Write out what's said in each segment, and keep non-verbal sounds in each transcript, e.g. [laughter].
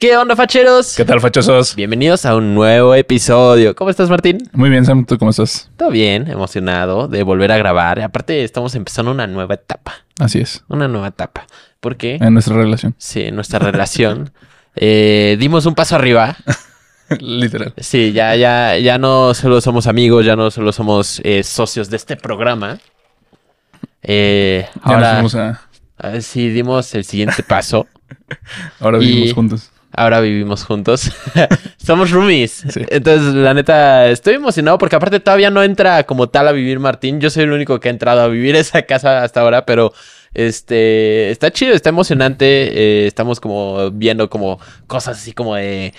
¿Qué onda, facheros? ¿Qué tal, fachosos? Bienvenidos a un nuevo episodio. ¿Cómo estás, Martín? Muy bien, Sam. ¿Tú cómo estás? Todo bien, emocionado de volver a grabar. Aparte, estamos empezando una nueva etapa. Así es. Una nueva etapa. ¿Por qué? En nuestra relación. Sí, en nuestra relación. [laughs] Eh, dimos un paso arriba. [laughs] Literal. Sí, ya, ya, ya no solo somos amigos, ya no solo somos eh, socios de este programa. Eh, nos ahora, fuimos a- sí, dimos el siguiente paso. [laughs] Ahora Y- vivimos juntos. Ahora vivimos juntos. [laughs] Somos roomies. Sí. Entonces, la neta, estoy emocionado porque aparte todavía no entra como tal a vivir Martín. Yo soy el único que ha entrado a vivir [laughs] esa casa hasta ahora, pero este está chido, está emocionante. eh, estamos como viendo como cosas así como de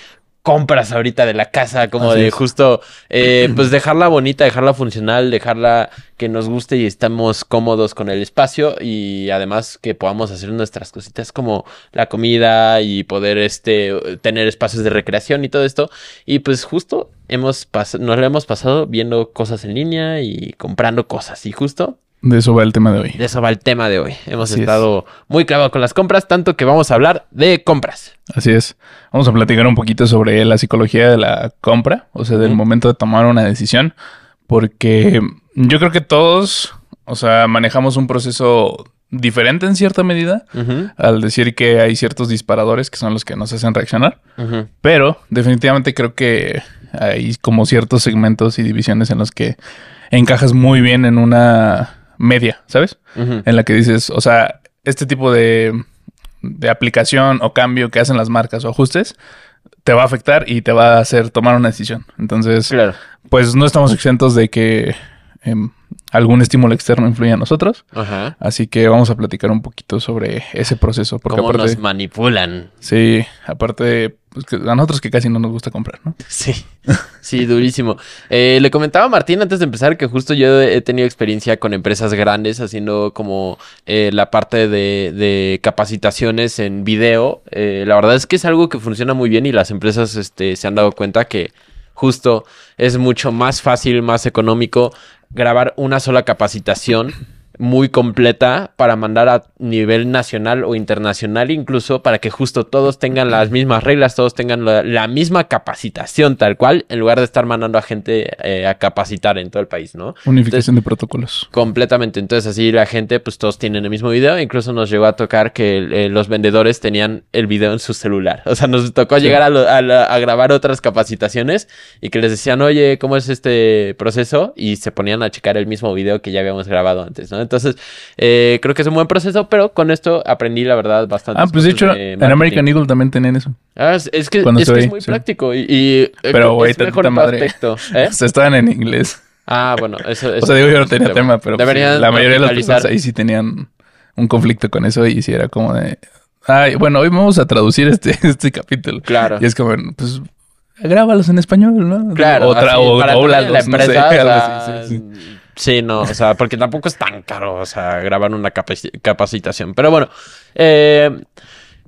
compras ahorita de la casa, como Así de es. justo eh, pues dejarla bonita, dejarla funcional, dejarla que nos guste y estamos cómodos con el espacio y además que podamos hacer nuestras cositas como la comida y poder este tener espacios de recreación y todo esto y pues justo hemos nos lo hemos pasado viendo cosas en línea y comprando cosas y justo De eso va el tema de hoy. de eso va el tema de hoy. Hemos Así es. estado muy clavados con las compras, tanto que vamos a hablar de compras. Así es. Vamos a platicar un poquito sobre la psicología de la compra, o sea, del momento de tomar una decisión, porque yo creo que todos, o sea, manejamos un proceso diferente en cierta medida al decir que hay ciertos disparadores que son los que nos hacen reaccionar. Pero definitivamente creo que hay como ciertos segmentos y divisiones en los que encajas muy bien en una media, ¿sabes? En la que dices, o sea, este tipo de, de aplicación o cambio que hacen las marcas o ajustes te va a afectar y te va a hacer tomar una decisión. Entonces, Claro. pues no estamos exentos de que em, algún estímulo externo influya en nosotros. Ajá. Así que vamos a platicar un poquito sobre ese proceso. Porque Cómo aparte, nos manipulan. sí, aparte, pues, que a nosotros que casi no nos gusta comprar, ¿no? [laughs] Sí, sí, durísimo. Eh, le comentaba a Martín antes de empezar que justo yo he tenido experiencia con empresas grandes haciendo como eh, la parte de, de capacitaciones en video. Eh, la verdad es que es algo que funciona muy bien y las empresas este, se han dado cuenta que justo es mucho más fácil, más económico grabar una sola capacitación muy completa para mandar a nivel nacional o internacional incluso para que justo todos tengan las mismas reglas, todos tengan la, la misma capacitación tal cual, en lugar de estar mandando a gente eh, a capacitar en todo el país, ¿no? Unificación de protocolos. Completamente. Entonces así la gente, pues todos tienen el mismo video. Incluso nos llegó a tocar que eh, los vendedores tenían el video en su celular. O sea, nos tocó Sí. llegar a, lo- a la- a grabar otras capacitaciones y que les decían, oye, ¿cómo es este proceso? Y se ponían a checar el mismo video que ya habíamos grabado antes, ¿no? Entonces, eh, creo que es un buen proceso, pero con esto aprendí, la verdad, bastante. Ah, pues de hecho, en American Eagle también tenían eso. Ah, es, es que, es, que es muy sí. práctico y, y, eh, Pero, güey, es mejor madre. aspecto. [laughs] ¿eh? O sea, estaban en inglés. Ah, bueno, eso, [laughs] eso O sea, digo, yo no es tenía tema, pero pues, la mayoría de las personas ahí sí tenían un conflicto con eso y sí era como de... Ay, bueno, hoy vamos a traducir este, [laughs] este capítulo. Claro. Y es como, pues, grábalos en español, ¿no? Claro, O, tra- así, o para toda dóblalos, la no sé, empresa, o sea, así, sí, sí. Sí, no, o sea, porque tampoco es tan caro, o sea, grabar una capaci- capacitación. Pero bueno, eh,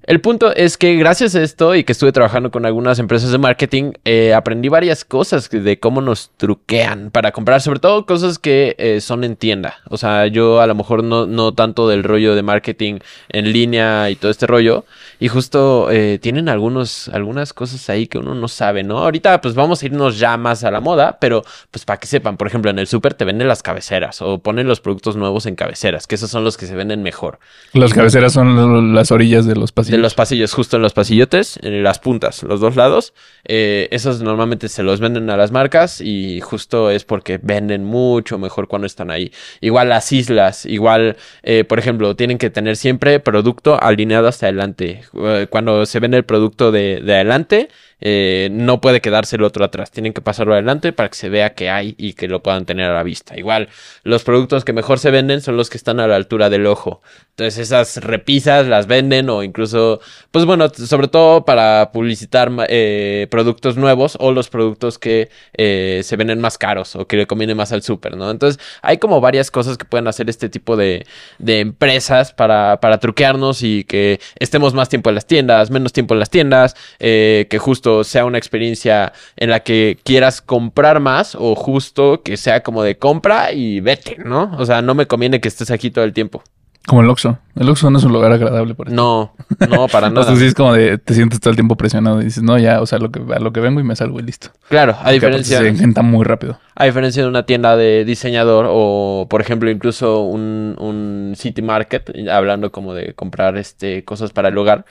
el punto es que gracias a esto y que estuve trabajando con algunas empresas de marketing, eh, aprendí varias cosas de cómo nos truquean para comprar, sobre todo cosas que eh, son en tienda. O sea, yo a lo mejor no, no tanto del rollo de marketing en línea y todo este rollo. Y justo eh, tienen algunos, algunas cosas ahí que uno no sabe, ¿no? Ahorita pues vamos a irnos ya más a la moda, pero pues para que sepan, por ejemplo, en el súper te venden las cabeceras o ponen los productos nuevos en cabeceras, que esos son los que se venden mejor. Los cabeceras son las orillas de los pasillos. De los pasillos, justo en los pasillotes, en las puntas, los dos lados. eh, esos normalmente se los venden a las marcas y justo es porque venden mucho mejor cuando están ahí. Igual las islas, igual, eh, por ejemplo, tienen que tener siempre producto alineado hasta adelante. Eh, Cuando se vende el producto de, de adelante, eh, no puede quedarse el otro atrás. Tienen que pasarlo adelante para que se vea que hay y que lo puedan tener a la vista. Igual, los productos que mejor se venden son los que están a la altura del ojo. Entonces esas repisas las venden o incluso, pues bueno, sobre todo para publicitar eh, productos nuevos o los productos que eh, se venden más caros o que le conviene más al súper, ¿no? Entonces hay como varias cosas que pueden hacer este tipo de, de empresas para, para truquearnos y que estemos más tiempo en las tiendas, menos tiempo en las tiendas, eh, que justo sea una experiencia en la que quieras comprar más o justo que sea como de compra y vete, ¿no? O sea, no me conviene que estés aquí todo el tiempo. Como el Oxxo. El Oxxo no es un lugar agradable eso. No, no, para [laughs] nada. sí es como de... Te sientes todo el tiempo presionado y dices, no, ya, o sea, lo que, a lo que vengo y me salgo y listo. Claro, a aparte diferencia, Se engenta muy rápido. a diferencia de una tienda de diseñador o, por ejemplo, incluso un, un City Market, hablando como de comprar este, cosas para el hogar,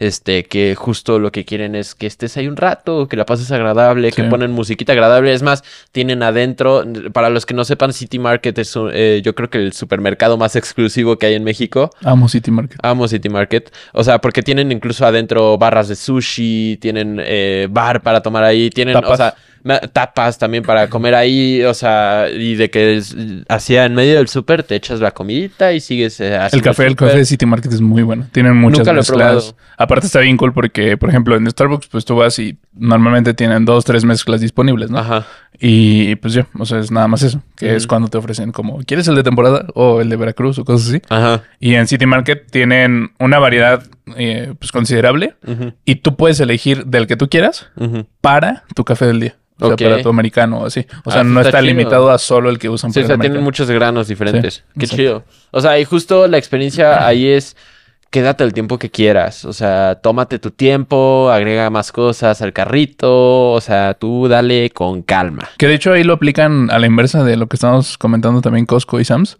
este, que justo lo que quieren es que estés ahí un rato, que la pases agradable, que ponen musiquita agradable. Es más, tienen adentro, para los que no sepan, City Market es, un- eh, yo creo que el supermercado más exclusivo que hay en México. Amo City Market. Amo City Market. O sea, porque tienen incluso adentro barras de sushi, tienen eh, bar para tomar ahí, tienen, o sea, tapas también para comer ahí, o sea, y de que hacía en medio del súper te echas la comidita y sigues eh, El haciendo café, el café de City Market es muy bueno. Tienen muchas Nunca lo he mezclas. probado. Aparte está bien cool porque, por ejemplo, en Starbucks, pues tú vas y normalmente tienen dos, tres mezclas disponibles, ¿no? Ajá. Y pues ya, o sea, es nada más eso. Que es Ujú. cuando te ofrecen como, ¿quieres el de temporada? O el de Veracruz o cosas así. Ajá. Y en City Market tienen una variedad eh, pues considerable. Y tú puedes elegir del que tú quieras para tu café del día. O sea, para tu americano o así. O Ah, sea, no está limitado a solo el que usan Sí, o para sea, el tienen muchos granos diferentes. Sí, Qué exacto. chido. O sea, y justo la experiencia [clears throat] ahí es quédate el tiempo que quieras. O sea, tómate tu tiempo, agrega más cosas al carrito. O sea, tú dale con calma. Que de hecho ahí lo aplican a la inversa de lo que estamos comentando también Costco y Sam's.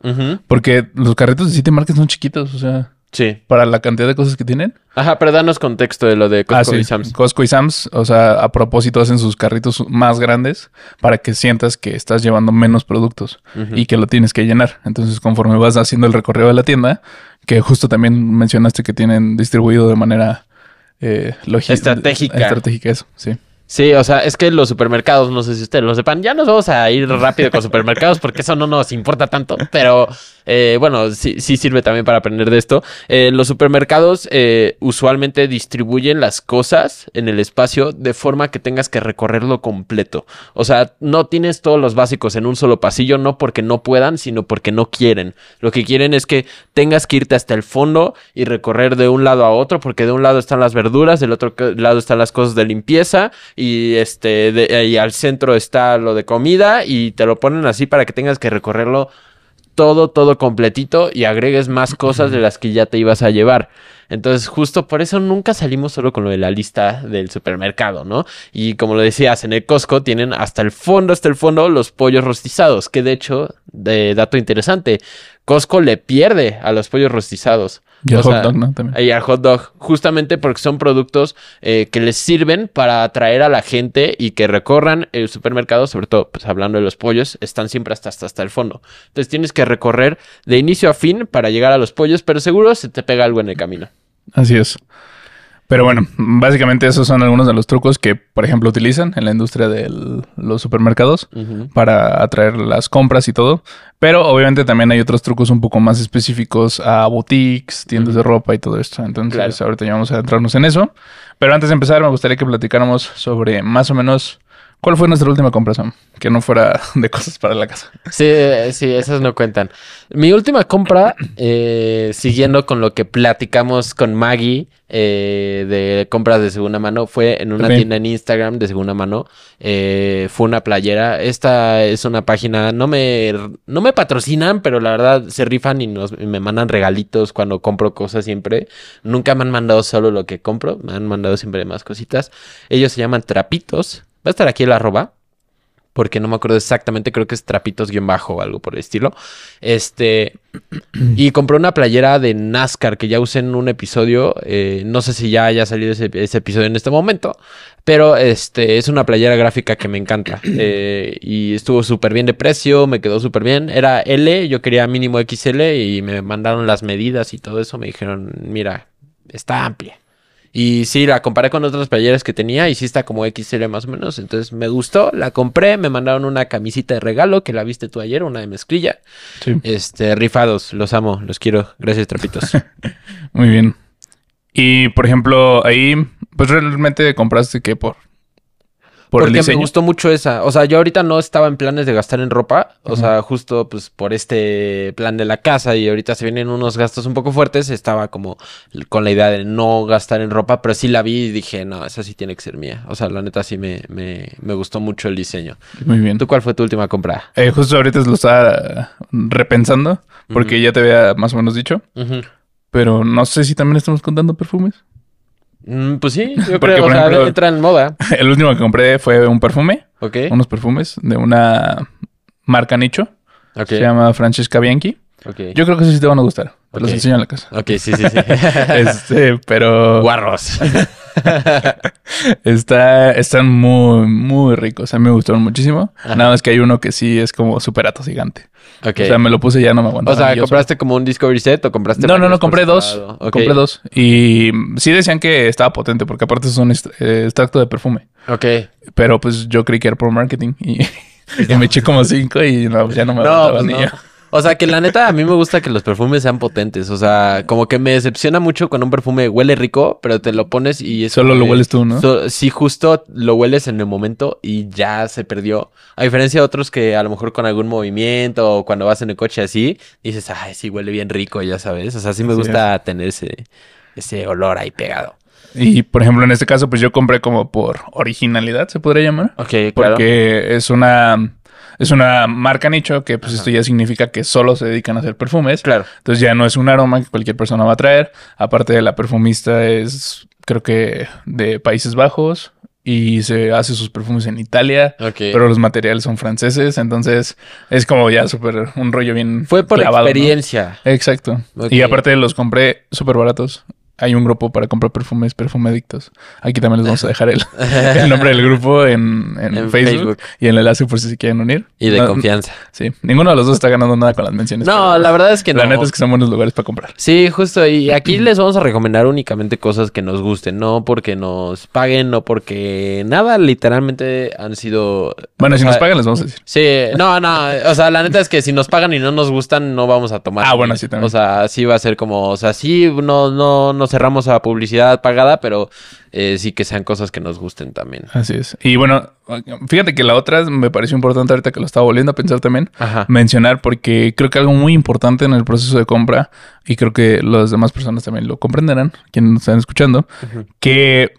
Porque los carritos de City Market son chiquitos, o sea, Sí. para la cantidad de cosas que tienen. Ajá, pero danos contexto de lo de Costco ah, sí. y Sam's. Costco y Sam's, o sea, a propósito hacen sus carritos más grandes para que sientas que estás llevando menos productos y que lo tienes que llenar. Entonces, conforme vas haciendo el recorrido de la tienda, que justo también mencionaste que tienen distribuido de manera eh, logística. Estratégica. Estratégica, eso, sí. Sí, o sea, es que los supermercados, no sé si ustedes lo sepan, ya nos vamos a ir rápido con supermercados porque eso no nos importa tanto, pero eh, bueno, sí, sí sirve también para aprender de esto. Eh, los supermercados eh, usualmente distribuyen las cosas en el espacio de forma que tengas que recorrerlo completo. O sea, no tienes todos los básicos en un solo pasillo, no porque no puedan, sino porque no quieren. Lo que quieren es que tengas que irte hasta el fondo y recorrer de un lado a otro, porque de un lado están las verduras, del otro lado están las cosas de limpieza y este de- y al centro está lo de comida y te lo ponen así para que tengas que recorrerlo todo, todo completito y agregues más cosas de las que ya te ibas a llevar. Entonces, justo por eso nunca salimos solo con lo de la lista del supermercado, ¿no? Y como lo decías, en el Costco tienen hasta el fondo, hasta el fondo, los pollos rostizados, que de hecho, de dato interesante, Costco le pierde a los pollos rostizados. Y O hot sea, dog, ¿no? También. y al hot dog, justamente porque son productos eh, que les sirven para atraer a la gente y que recorran el supermercado, sobre todo, pues hablando de los pollos, están siempre hasta, hasta, hasta el fondo. Entonces tienes que recorrer de inicio a fin para llegar a los pollos, pero seguro se te pega algo en el camino. Así es. Pero bueno, básicamente esos son algunos de los trucos que, por ejemplo, utilizan en la industria de los supermercados para atraer las compras y todo. Pero obviamente también hay otros trucos un poco más específicos a boutiques, tiendas de ropa y todo esto. Entonces, Claro. ahorita ya vamos a adentrarnos en eso. Pero antes de empezar, me gustaría que platicáramos sobre más o menos cuál fue nuestra última compra, Sam. Que no fuera [laughs] de cosas para la casa. Sí, sí, esas no cuentan. Mi última compra, eh, siguiendo con lo que platicamos con Maggie eh, de compras de segunda mano, fue en una tienda en Instagram de segunda mano. Eh, fue una playera. Esta es una página, no me, no me patrocinan, pero la verdad se rifan y, nos, y me mandan regalitos cuando compro cosas siempre. Nunca me han mandado solo lo que compro, me han mandado siempre más cositas. Ellos se llaman Trapitos. Va a estar aquí el arroba porque no me acuerdo exactamente, creo que es trapitos guion bajo o algo por el estilo. Este, y compré una playera de NASCAR que ya usé en un episodio, eh, no sé si ya haya salido ese, ese episodio en este momento, pero este, es una playera gráfica que me encanta. [clears throat] Eh, y estuvo súper bien de precio, me quedó súper bien. Era L, yo quería mínimo XL y me mandaron las medidas y todo eso, me dijeron, mira, está amplia. Y sí, la comparé con otras playeras que tenía y sí está como XL más o menos. Entonces me gustó, la compré, me mandaron una camisita de regalo que la viste tú ayer, una de mezclilla. Sí. Este, rifados, los amo, los quiero. Gracias, trapitos. [laughs] Muy bien. Y por ejemplo, ahí, pues realmente compraste que por Por Porque me gustó mucho esa. O sea, yo ahorita no estaba en planes de gastar en ropa. O sea, justo pues por este plan de la casa y ahorita se vienen unos gastos un poco fuertes. Estaba como con la idea de no gastar en ropa, pero sí la vi y dije, no, esa sí tiene que ser mía. O sea, la neta sí me, me, me gustó mucho el diseño. Muy bien. ¿Tú cuál fue tu última compra? Eh, justo ahorita lo estaba repensando porque ya te había más o menos dicho. Pero no sé si también estamos contando perfumes. Mm, pues sí, yo [laughs] Porque, creo, por o sea, entra en moda. [laughs] El último que compré fue un perfume. Ok. Unos perfumes de una marca nicho. Ok. Se llama Francesca Bianchi. ok. Yo creo que sí te van a gustar. Te los enseño en la casa. Ok, sí, sí, sí. [laughs] este, pero Guarros. [laughs] está, están muy, muy ricos. A mí me gustaron muchísimo. Ajá. Nada más que hay uno que sí es como súper atos-gigante. ok. O sea, me lo puse y ya no me aguantaba. O sea, ¿compraste como un Discovery Set o compraste No, no, no, compré dos. Compré dos. Y sí decían que estaba potente, porque aparte es un eh, extracto de perfume. Ok. Pero pues yo creí que era por marketing y, [laughs] y me eché como cinco y no, ya no me No, aguantaba pues ni no. yo. O sea, que la neta a mí me gusta que los perfumes sean potentes. O sea, como que me decepciona mucho cuando un perfume huele rico, pero te lo pones y es Solo lo hueles tú, ¿no? So- sí, justo lo hueles en el momento y ya se perdió. A diferencia de otros que a lo mejor con algún movimiento o cuando vas en el coche así, dices, ay, sí huele bien rico, ya sabes. O sea, sí me Así gusta tener ese, ese olor ahí pegado. Y por ejemplo, en este caso, pues yo compré como por originalidad, se podría llamar. Ok, claro. Porque es una, es una marca nicho que pues esto ya significa que solo se dedican a hacer perfumes. Claro. Entonces ya no es un aroma que cualquier persona va a traer. Aparte de la perfumista es, creo que de Países Bajos y se hace sus perfumes en Italia. Pero los materiales son franceses, entonces es como ya súper un rollo bien Fue por clavado, ¿no? experiencia. Exacto. Y aparte los compré súper baratos. Hay un grupo para comprar perfumes, perfume adictos. Aquí también les vamos a [laughs] dejar el, el nombre del grupo en, en En Facebook, Facebook. y el enlace por si se quieren unir. Y de No, confianza. Sí, ninguno de los dos está ganando nada con las menciones. No, la verdad es que no. la neta es que son buenos lugares para comprar. Sí, justo. Y aquí les vamos a recomendar únicamente cosas que nos gusten, no porque nos paguen, no porque nada, literalmente han sido. Bueno, si sea, nos pagan les vamos a decir. Sí, no, no, o sea, la neta es que si nos pagan y no nos gustan, no vamos a tomar. Ah, bueno, sí, también. O sea, sí va a ser como, o sea, sí, no, no, no cerramos a publicidad pagada, pero eh, sí que sean cosas que nos gusten también. Así es. Y bueno, fíjate que la otra me pareció importante ahorita que lo estaba volviendo a pensar también. Ajá. mencionar porque creo que algo muy importante en el proceso de compra y creo que las demás personas también lo comprenderán, quienes nos están escuchando, que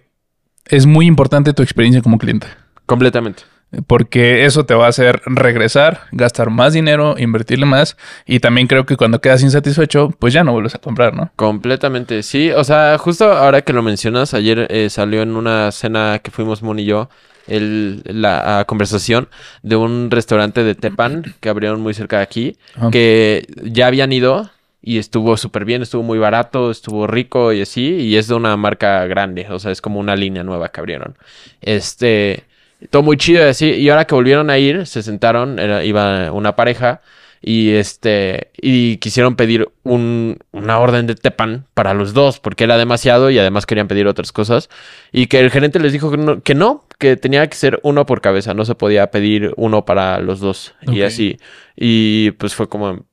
es muy importante tu experiencia como cliente. Completamente. Porque eso te va a hacer regresar, gastar más dinero, invertirle más. Y también creo que cuando quedas insatisfecho, pues ya no vuelves a comprar, ¿no? Completamente, sí. O sea, justo ahora que lo mencionas, ayer eh, salió en una cena que fuimos Mon y yo el, la conversación de un restaurante de Tepan que abrieron muy cerca de aquí, Ajá. que ya habían ido y estuvo súper bien, estuvo muy barato, estuvo rico y así, y es de una marca grande, o sea, es como una línea nueva que abrieron. Este, todo muy chido y así, y ahora que volvieron a ir, se sentaron, era, iba una pareja. Y este, y quisieron pedir un, una orden de Tepan para los dos, porque era demasiado y además querían pedir otras cosas. Y que el gerente les dijo que no, que no, que tenía que ser uno por cabeza, no se podía pedir uno para los dos. Y así. Y pues fue como,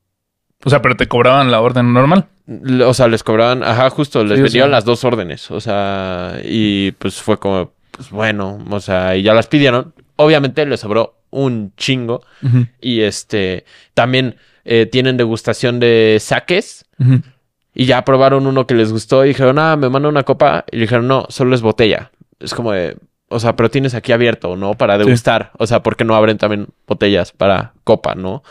O sea, pero te cobraban la orden normal. o sea, les cobraban, ajá, justo, les Sí, sea. las dos órdenes. O sea, y pues fue como, pues bueno, o sea, y ya las pidieron. Obviamente les sobró un chingo. Y este, también eh, tienen degustación de saques. Y ya probaron uno que les gustó y dijeron, ah, me manda una copa. Y le dijeron, no, solo es botella. Es como de, o sea, pero tienes aquí abierto, ¿no? Para degustar. O sea, ¿por qué no abren también botellas para copa, no?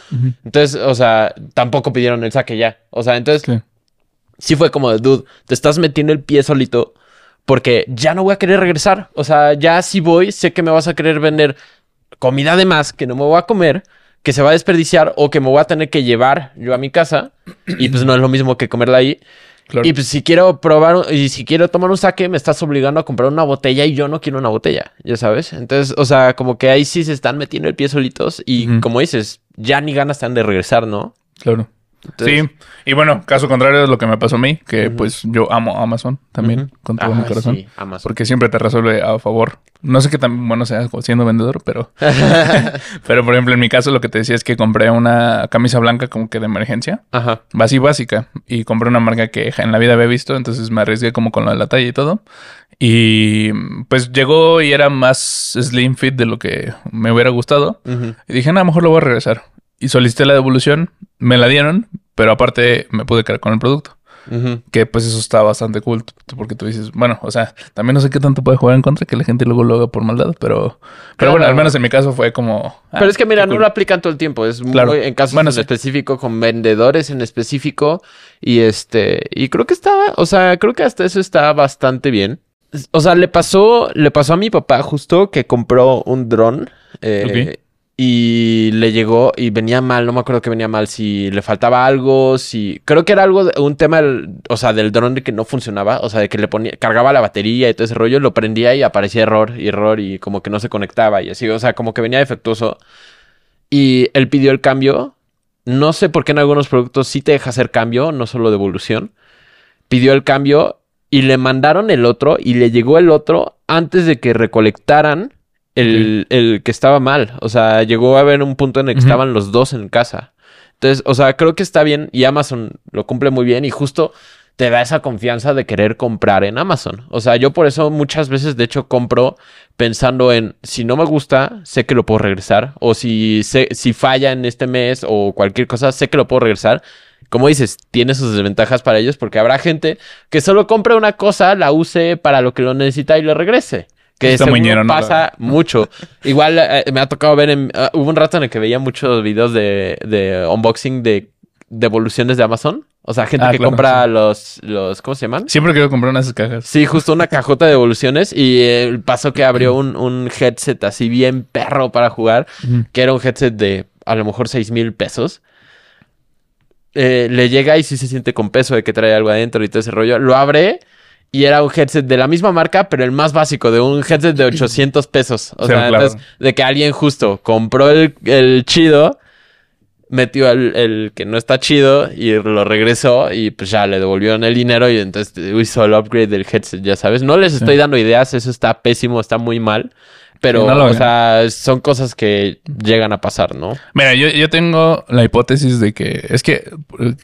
Entonces, o sea, tampoco pidieron el saque ya. O sea, entonces Sí. sí fue como de, dude, te estás metiendo el pie solito porque ya no voy a querer regresar. O sea, ya si voy, sé que me vas a querer vender comida de más que no me voy a comer, que se va a desperdiciar o que me voy a tener que llevar yo a mi casa y pues no es lo mismo que comerla ahí. Claro. Y pues si quiero probar y si quiero tomar un saque, me estás obligando a comprar una botella y yo no quiero una botella, ya sabes. Entonces, o sea, como que ahí sí se están metiendo el pie solitos y como dices, ya ni ganas están de regresar, ¿no? Claro. Entonces- sí, y bueno, caso contrario es lo que me pasó a mí, que pues yo amo Amazon también, con todo Ah, mi corazón. sí, Amazon. Porque siempre te resuelve a favor. No sé qué tan bueno sea siendo vendedor, pero... [laughs] pero por ejemplo, en mi caso lo que te decía es que compré una camisa blanca como que de emergencia. Ajá. Así básica. Y compré una marca que en la vida había visto. Entonces me arriesgué como con lo de la talla y todo. Y pues llegó y era más slim fit de lo que me hubiera gustado. Y dije, a lo mejor lo voy a regresar. Y solicité la devolución, me la dieron, pero aparte me pude quedar con el producto. Que pues eso está bastante cool, porque tú dices, bueno, o sea, también no sé qué tanto puede jugar en contra que la gente luego lo haga por maldad, pero, pero Claro. bueno, al menos en mi caso fue como... ah, Pero es que mira, no cool. lo aplican todo el tiempo. Es Claro. muy en casos Bueno, en sí. específico, con vendedores en específico. Y este, y creo que está, o sea, creo que hasta eso está bastante bien. O sea, le pasó, le pasó a mi papá justo que compró un dron. eh. Y le llegó y venía mal, no me acuerdo que venía mal, si le faltaba algo, si... Creo que era algo, de- un tema, del- o sea, del dron que no funcionaba, o sea, de que le ponía, cargaba la batería y todo ese rollo, lo prendía y aparecía error y error y como que no se conectaba y así, o sea, como que venía defectuoso. Y él pidió el cambio. No sé por qué en algunos productos sí te deja hacer cambio, no solo devolución. Pidió el cambio y le mandaron el otro y le llegó el otro antes de que recolectaran el, el que estaba mal. O sea, llegó a haber un punto en el que estaban los dos en casa. Entonces, o sea, creo que está bien y Amazon lo cumple muy bien y justo te da esa confianza de querer comprar en Amazon. O sea, yo por eso muchas veces, de hecho, compro pensando en si no me gusta, sé que lo puedo regresar. O si, sé- si falla en este mes o cualquier cosa, sé que lo puedo regresar. Como dices, tiene sus desventajas para ellos porque habrá gente que solo compre una cosa, la use para lo que lo necesita y lo regrese. Que pasa mucho. Igual eh, me ha tocado ver en... ah, hubo un rato en el que veía muchos videos de, de unboxing de devoluciones de Amazon. O sea, gente Ah, que claro, compra sí. los, los... ¿Cómo se llaman? Siempre quiero comprar una de esas cajas. Sí, justo una cajota de devoluciones y eh, pasó que abrió un, un headset así bien perro para jugar, que era un headset de a lo mejor seis mil pesos. Eh, le llega y sí se siente con peso de que trae algo adentro y todo ese rollo. Lo abre y era un headset de la misma marca, pero el más básico, de un headset de [clears throat] 800 pesos. O Sí, sea, claro. entonces, de que alguien justo compró el, el chido, metió el, el que no está chido y lo regresó y pues ya le devolvieron el dinero y entonces hizo el upgrade del headset, ya sabes. No les estoy dando ideas, eso está pésimo, está muy mal. Pero, Sí, no lo o hagan. sea, son cosas que llegan a pasar, ¿no? Mira, yo, yo tengo la hipótesis de que es que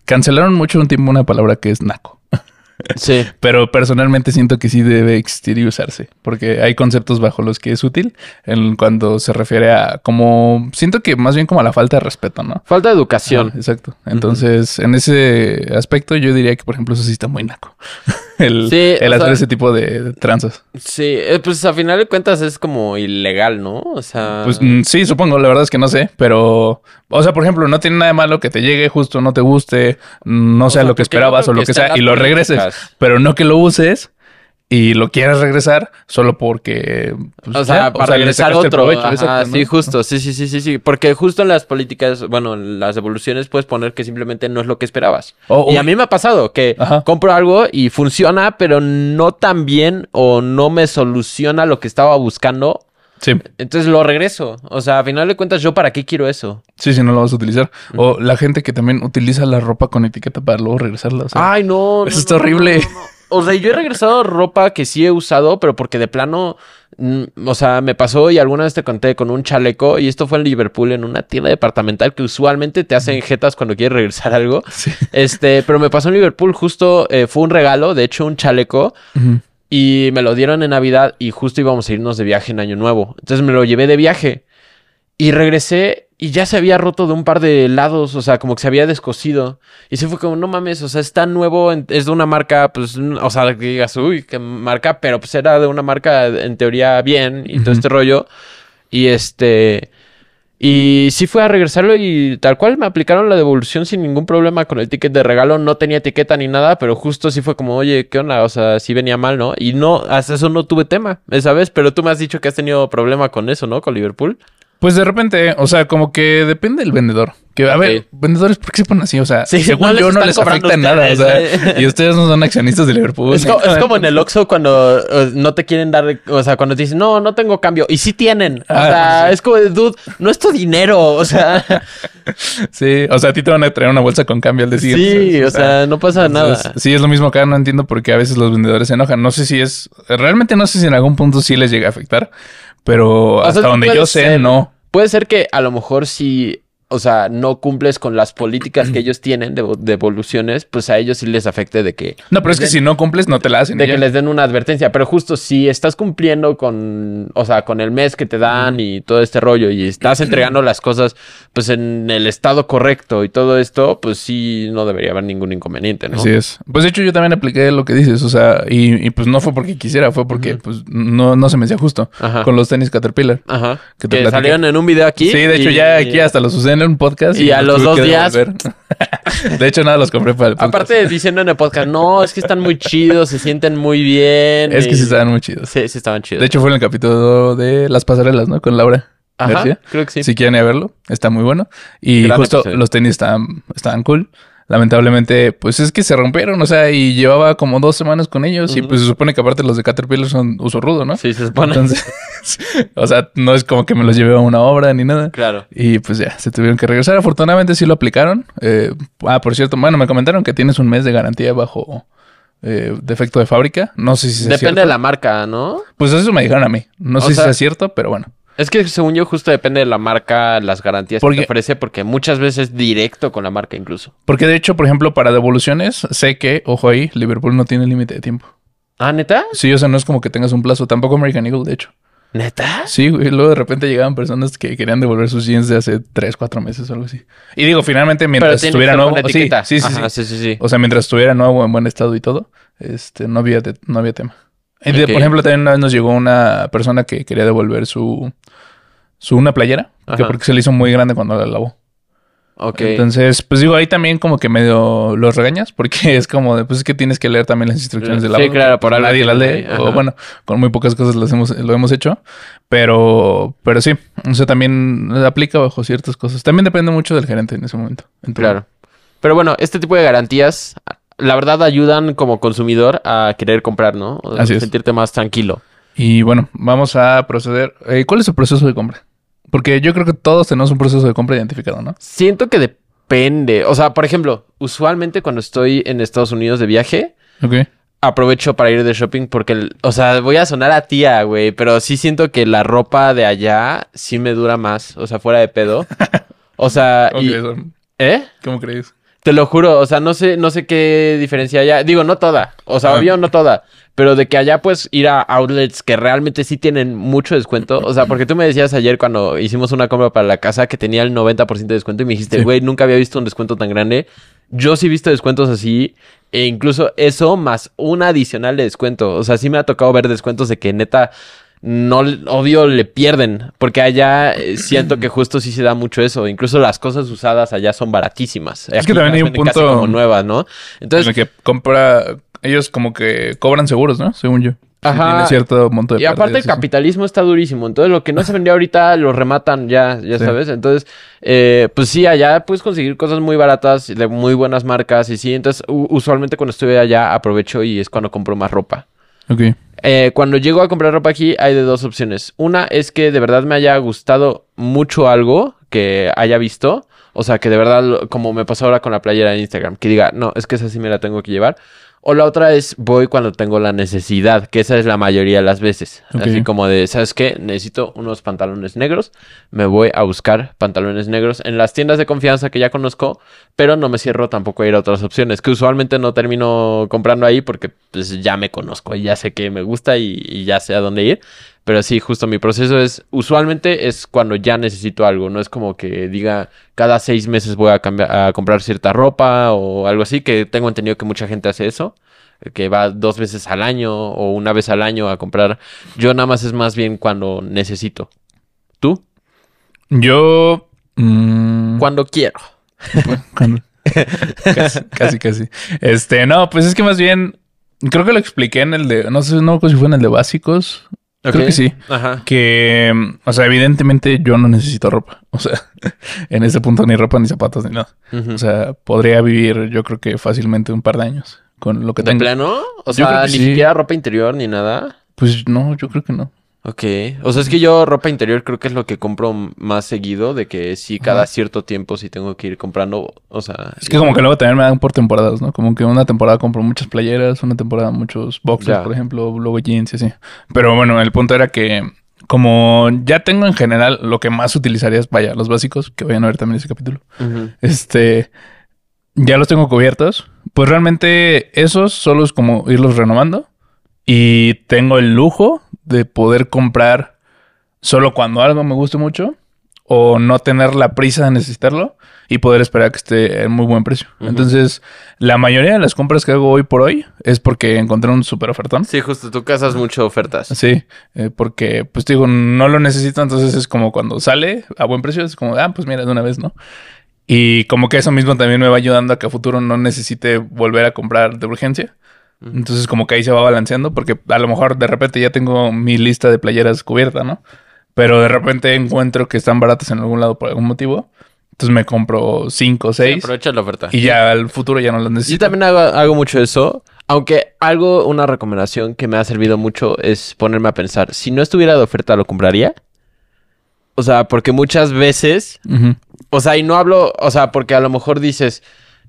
cancelaron mucho un tiempo una palabra que es naco. [laughs] Sí. [laughs] Pero personalmente siento que sí debe existir y usarse, porque hay conceptos bajo los que es útil en cuando se refiere a como siento que más bien como a la falta de respeto, ¿no? Falta de educación. Ah, exacto. Entonces, en ese aspecto yo diría que por ejemplo eso sí está muy naco. [laughs] el Sí, el o hacer sea- ese tipo de tranzas. Sí, eh, pues a final de cuentas es como ilegal, ¿no? O sea... Pues mm, sí, supongo, la verdad es que no sé, pero o sea, por ejemplo, no tiene nada de malo que te llegue justo no te guste, no sea sea, lo que esperabas o lo que sea y lo regreses, pero no que lo uses y lo quieras regresar solo porque pues, O sea, ya, para le regresar sacaste el otro. provecho. Sí, justo. Sí, sí, sí, sí, sí. Porque justo en las políticas, bueno, en las devoluciones puedes poner que simplemente no es lo que esperabas. O- y o- a mí me ha pasado que Ajá. compro algo y funciona, pero no tan bien o no me soluciona lo que estaba buscando. Sí, Entonces lo regreso. O sea, a final de cuentas, ¿yo para qué quiero eso? sí, sí, no lo vas a utilizar. O la gente que también utiliza la ropa con etiqueta para luego regresarla. o sea, Ay, no. eso no, está no, horrible. no. O sea, yo he regresado ropa que sí he usado, pero porque de plano, mm, o sea, me pasó y alguna vez te conté con un chaleco y esto fue en Liverpool, en una tienda departamental que usualmente te hacen jetas cuando quieres regresar algo. [laughs] Sí. Este, pero me pasó en Liverpool, justo eh, fue un regalo, de hecho, un chaleco. Y me lo dieron en Navidad y justo íbamos a irnos de viaje en Año Nuevo. Entonces me lo llevé de viaje. Y regresé y ya se había roto de un par de lados, o sea, como que se había descosido. Y se fue como, no mames, o sea, es tan nuevo, es de una marca, pues, o sea, que digas, uy, qué marca, pero pues era de una marca en teoría bien y todo este rollo. Y este... Y sí fue a regresarlo y tal cual me aplicaron la devolución sin ningún problema con el ticket de regalo. No tenía etiqueta ni nada, pero justo sí fue como, oye, ¿qué onda? O sea, sí venía mal, ¿no? Y no, hasta eso no tuve tema esa vez, pero tú me has dicho que has tenido problema con eso, ¿no? Con Liverpool. Pues de repente, o sea, como que depende del vendedor. Que, a ver, vendedores, ¿por qué se ponen así? O sea, Sí, según no yo no les afecta en nada. O sea, ustedes, ¿eh? y ustedes no son accionistas de Liverpool. Es, co- es como en el Oxxo cuando no te quieren dar, o sea, cuando te dicen, no, no tengo cambio. Y sí tienen. O Ah, sea, sí. es como, de, dude, no es tu dinero. O sea, [laughs] Sí, o sea, a ti te van a traer una bolsa con cambio al siguiente. sí, ¿sabes? o sea, no pasa nada. Sí, es lo mismo acá. No entiendo por qué a veces los vendedores se enojan. No sé si es... Realmente no sé si en algún punto sí les llega a afectar. Pero sea, hasta donde yo sé, ser. no. Puede ser que a lo mejor si o sea, no cumples con las políticas que ellos tienen de, devoluciones, pues a ellos sí les afecte de que... No, pero es que si no cumples, no te la hacen. De que les den una advertencia, pero justo si estás cumpliendo con, o sea, con el mes que te dan y todo este rollo y estás entregando las cosas, pues en el estado correcto y todo esto, pues sí, no debería haber ningún inconveniente, ¿no? Así es. Pues de hecho yo también apliqué lo que dices, o sea, y, pues no fue porque quisiera, fue porque pues no, no se me hacía justo con los tenis Caterpillar. Ajá. Que, te salieron en un video aquí. Sí, de hecho ya aquí hasta los usé en un podcast. Y, a los dos días. [laughs] de hecho nada los compré para el podcast. Aparte diciendo en el podcast, no, es que están muy chidos, se sienten muy bien. Es que sí estaban muy chidos. Sí, sí estaban chidos. De hecho fue en el capítulo de las pasarelas, ¿no? Con Laura. Ajá, creo que sí. Si quieren ir a verlo, está muy bueno. Y justo los tenis estaban, estaban cool lamentablemente, pues es que se rompieron, o sea, y llevaba como dos semanas con ellos y pues se supone que aparte los de Caterpillar son uso rudo, ¿no? Sí, se supone. Entonces, [laughs] o sea, no es como que me los llevé a una obra ni nada. Claro. Y pues ya, se tuvieron que regresar. Afortunadamente sí lo aplicaron. Eh, ah, por cierto, bueno, me comentaron que tienes un mes de garantía bajo... Eh, defecto de fábrica. No sé si Depende de la marca, ¿no? Pues eso me dijeron a mí. No sé si es cierto, pero bueno. Es que según yo justo depende de la marca, las garantías que te ofrece, porque muchas veces directo con la marca incluso. Porque de hecho, por ejemplo, para devoluciones, sé que, ojo ahí, Liverpool no tiene límite de tiempo. ¿Ah, neta? Sí, o sea, no es como que tengas un plazo. Tampoco American Eagle, de hecho. ¿Neta? Sí, güey. Luego de repente llegaban personas que querían devolver sus jeans de hace 3, 4 meses o algo así. Y digo, finalmente, mientras estuviera nuevo. Sí, sí, sí, sí. sí, sí, O sea, mientras estuviera nuevo, en buen estado y todo, este, no había, no había tema. Por ejemplo, también una vez nos llegó una persona que quería devolver su, su una playera, que porque se le hizo muy grande cuando la lavó. Ok. Entonces, pues digo, ahí también como que medio los regañas, porque [laughs] es como de, pues es que tienes que leer también las instrucciones de la Sí, claro, por algo. Nadie las lee, o bueno, con muy pocas cosas las hemos, lo hemos hecho, pero, pero sí, o sea, también aplica bajo ciertas cosas. También depende mucho del gerente en ese momento. claro. Pero bueno, este tipo de garantías, la verdad, ayudan como consumidor a querer comprar, ¿no? Así sentirte más tranquilo. Y bueno, vamos a proceder. Eh, ¿Cuál es el proceso de compra? Porque yo creo que todos tenemos un proceso de compra identificado, ¿no? Siento que depende. O sea, por ejemplo, usualmente cuando estoy en Estados Unidos de viaje, aprovecho para ir de shopping porque, o sea, voy a sonar a tía, güey, pero sí siento que la ropa de allá sí me dura más, o sea, fuera de pedo. [laughs] O sea, y, ¿eh? ¿Cómo crees? Te lo juro, o sea, no sé, no sé qué diferencia haya. Digo, no toda. O sea, obvio, no toda. Pero de que allá pues ir a outlets que realmente sí tienen mucho descuento. O sea, porque tú me decías ayer cuando hicimos una compra para la casa que tenía el 90% de descuento y me dijiste, güey, nunca había visto un descuento tan grande. Yo sí he visto descuentos así. E incluso eso más un adicional de descuento. O sea, sí me ha tocado ver descuentos de que neta no, obvio, le pierden, porque allá eh, siento que justo sí se da mucho eso. Incluso las cosas usadas allá son baratísimas. Es que también hay un punto como nuevas, ¿no? Entonces, que compra, ellos como que cobran seguros, ¿no? Según yo. Ajá. tiene cierto monto de Y aparte el capitalismo está durísimo. Entonces lo que no se vendió ahorita lo rematan ya, ya sabes. Entonces, eh, pues sí, allá puedes conseguir cosas muy baratas de muy buenas marcas y sí. Entonces, usualmente cuando estoy allá aprovecho y es cuando compro más ropa. Eh, cuando llego a comprar ropa aquí hay de dos opciones. Una es que de verdad me haya gustado mucho algo que haya visto. O sea, que de verdad, como me pasó ahora con la playera en Instagram, que diga, no, es que esa sí me la tengo que llevar. O la otra es voy cuando tengo la necesidad, que esa es la mayoría de las veces. Así como de, ¿sabes qué? Necesito unos pantalones negros. Me voy a buscar pantalones negros en las tiendas de confianza que ya conozco, pero no me cierro tampoco a ir a otras opciones, que usualmente no termino comprando ahí porque pues ya me conozco y ya sé que me gusta y ya sé a dónde ir. Pero sí, justo mi proceso es, usualmente es cuando ya necesito algo, no es como que diga cada seis meses voy a, cambiar, a comprar cierta ropa o algo así, que tengo entendido que mucha gente hace eso, que va dos veces al año o una vez al año a comprar. Yo nada más es más bien cuando necesito. ¿Tú? Yo... Mm, cuando quiero. casi, casi, Este, no, pues es que más bien Creo que lo expliqué en el de, no sé, no si fue en el de básicos Creo que sí. Ajá. Que, o sea, evidentemente yo no necesito ropa. [laughs] O sea, en ese punto ni ropa ni zapatos ni nada. O sea, podría vivir yo creo que fácilmente un par de años con lo que tengo. ¿De plano? O sea, ni siquiera ropa interior ni nada. Pues no, yo creo que no. Ok. O sea, es que yo ropa interior creo que es lo que compro más seguido, de que sí, cada cierto tiempo sí tengo que ir comprando, o sea... Es que como que luego también me dan por temporadas, ¿no? Como que una temporada compro muchas playeras, una temporada muchos boxers, por ejemplo, luego jeans y así. Pero bueno, el punto era que como ya tengo en general lo que más utilizaría es, vaya, los básicos, que vayan a ver también ese capítulo. Este, ya los tengo cubiertos. Pues realmente esos solo es como irlos renovando. Y tengo el lujo de poder comprar solo cuando algo me guste mucho o no tener la prisa de necesitarlo y poder esperar que esté en muy buen precio. Entonces, la mayoría de las compras que hago hoy por hoy es porque encontré un super ofertón. Sí, justo, tú casas mucho ofertas. Sí, eh, porque pues digo, no lo necesito, entonces es como cuando sale a buen precio, es como, ah, pues mira, de una vez, ¿no? Y como que eso mismo también me va ayudando a que a futuro no necesite volver a comprar de urgencia. Entonces como que ahí se va balanceando porque a lo mejor de repente ya tengo mi lista de playeras cubierta, ¿no? pero de repente encuentro que están baratas en algún lado por algún motivo. Entonces me compro cinco o seis. aprovecha la oferta. Y ya al futuro ya no las necesito. Yo también hago, hago mucho eso. Aunque algo, una recomendación que me ha servido mucho es ponerme a pensar, si no estuviera de oferta, ¿lo compraría? O sea, porque muchas veces, o sea, y no hablo, o sea, porque a lo mejor dices,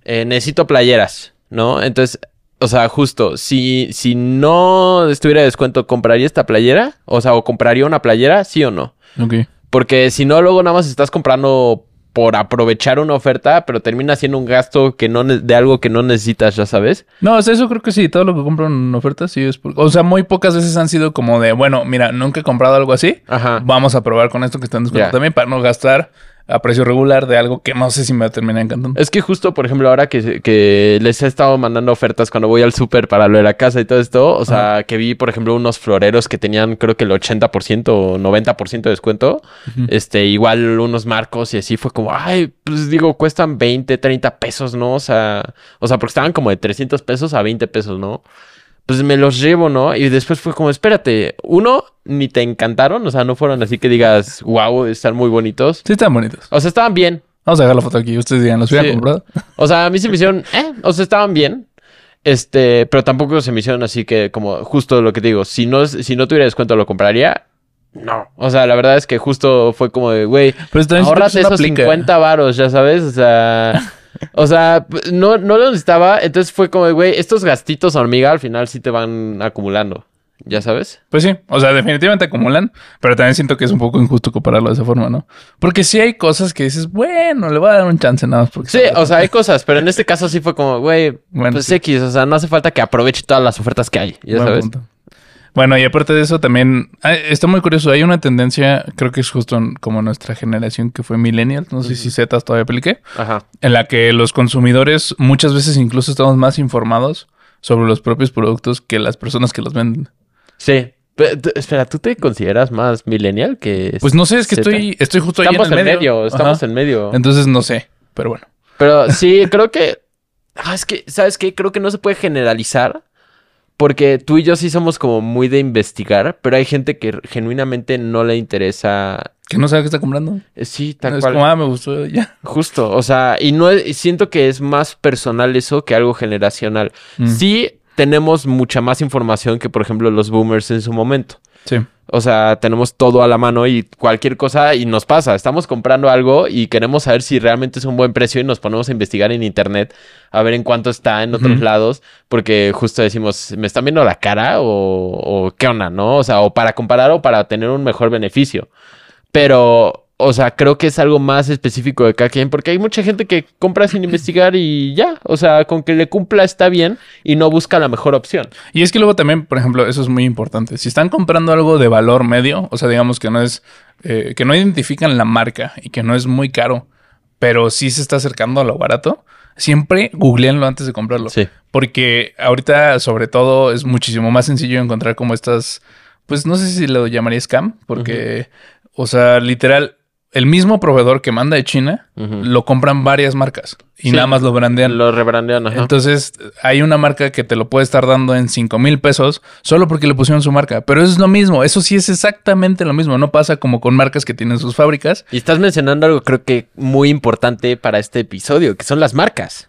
eh, necesito playeras, ¿no? Entonces, o sea, justo, si, si no estuviera de descuento, ¿compraría esta playera? O sea, ¿o compraría una playera? ¿Sí o no? Ok. Porque si no, luego nada más estás comprando por aprovechar una oferta, pero termina siendo un gasto que no de algo que no necesitas, ya sabes. No, o sea, eso creo que sí, todo lo que compro en ofertas sí es o sea, muy pocas veces han sido como de, bueno, mira, nunca he comprado algo así. Ajá. Vamos a probar con esto que está en descuento también para no gastar a precio regular de algo que no sé si me va a terminar encantando. Es que justo, por ejemplo, ahora que, que les he estado mandando ofertas cuando voy al súper para lo de la casa y todo esto, o sea, que vi, por ejemplo, unos floreros que tenían creo que el 80% o 90% de descuento, este, igual unos marcos y así fue como, ay, pues digo, cuestan 20, 30 pesos, ¿no? O sea, o sea, porque estaban como de 300 pesos a 20 pesos, ¿no? Pues me los llevo, ¿no? Y después fue como, espérate, uno, ni te encantaron, o sea, no fueron así que digas, wow, están muy bonitos. Sí, están bonitos. O sea, estaban bien. Vamos a dejar la foto aquí, ustedes digan, ¿los hubieran comprado? [laughs] O sea, a mí se me hicieron, eh, o sea, estaban bien. Este, pero tampoco se me hicieron así que, como, justo lo que te digo, si no, si no tuviera descuento, ¿lo compraría? No. O sea, la verdad es que justo fue como de, güey, ahorrate esos 50 varos, ya sabes, o sea... [laughs] O sea, no, no lo necesitaba. Entonces fue como, güey, estos gastitos hormiga al final sí te van acumulando. ¿Ya sabes? Pues sí, o sea, definitivamente acumulan, pero también siento que es un poco injusto compararlo de esa forma, ¿no? Porque sí hay cosas que dices, bueno, le voy a dar un chance nada más. Porque sí, o sea, hay cosas, pero en este caso sí fue como, güey, pues X, o sea, no hace falta que aproveche todas las ofertas que hay, ¿ya sabes? Bueno, y aparte de eso también está muy curioso. Hay una tendencia, creo que es justo como nuestra generación que fue millennial, no sé si Z todavía apliqué, Ajá. en la que los consumidores muchas veces incluso estamos más informados sobre los propios productos que las personas que los venden. Sí. espera, ¿tú te consideras más millennial que Pues no sé, es que estoy estoy justo estamos ahí en, medio. Estamos en medio. Entonces no sé, pero bueno. Pero sí, creo que ah, es que sabes qué, creo que no se puede generalizar porque tú y yo sí somos como muy de investigar, pero hay gente que genuinamente no le interesa. Que no sabe qué está comprando. Eh, sí, tal cual. Como, ah, me gustó ya. Justo, o sea, y no siento que es más personal eso que algo generacional. Mm. Sí tenemos mucha más información que, por ejemplo, los boomers en su momento. Sí. O sea, tenemos todo a la mano y cualquier cosa y nos pasa. Estamos comprando algo y queremos saber si realmente es un buen precio y nos ponemos a investigar en internet a ver en cuánto está en otros lados, porque justo decimos, ¿me están viendo la cara o, o qué onda, no? O sea, o para comparar o para tener un mejor beneficio. Pero o sea, creo que es algo más específico de cada quien, porque hay mucha gente que compra sin investigar y ya, o sea, con que le cumpla está bien y no busca la mejor opción. Y es que luego también, por ejemplo, eso es muy importante. Si están comprando algo de valor medio, o sea, digamos que no es, eh, que no identifican la marca y que no es muy caro, pero sí se está acercando a lo barato, siempre googleenlo antes de comprarlo. Sí. Porque ahorita, sobre todo, es muchísimo más sencillo encontrar como estas, pues no sé si lo llamaría scam, porque, o sea, literal, el mismo proveedor que manda de China lo compran varias marcas y nada más lo brandean. Lo rebrandean, ajá. Entonces, hay una marca que te lo puede estar dando en 5 mil pesos solo porque le pusieron su marca. Pero eso es lo mismo. Eso sí es exactamente lo mismo. No pasa como con marcas que tienen sus fábricas. Y estás mencionando algo, creo que muy importante para este episodio, que son las marcas.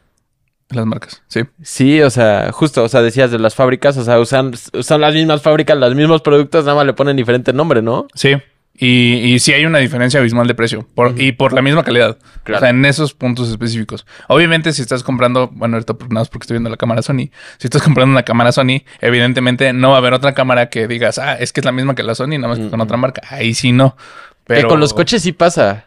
Las marcas, sí. Sí, o sea, justo, o sea, decías de las fábricas, o sea, usan, usan las mismas fábricas, los mismos productos, nada más le ponen diferente nombre, ¿no? Sí. Y, y sí hay una diferencia abismal de precio. Por, Y por la misma calidad. O sea, en esos puntos específicos. Obviamente, si estás comprando, bueno, ahorita nada más porque estoy viendo la cámara Sony. Si estás comprando una cámara Sony, evidentemente no va a haber otra cámara que digas, ah, es que es la misma que la Sony, nada más que con otra marca. Ahí sí no. Pero con los coches sí pasa.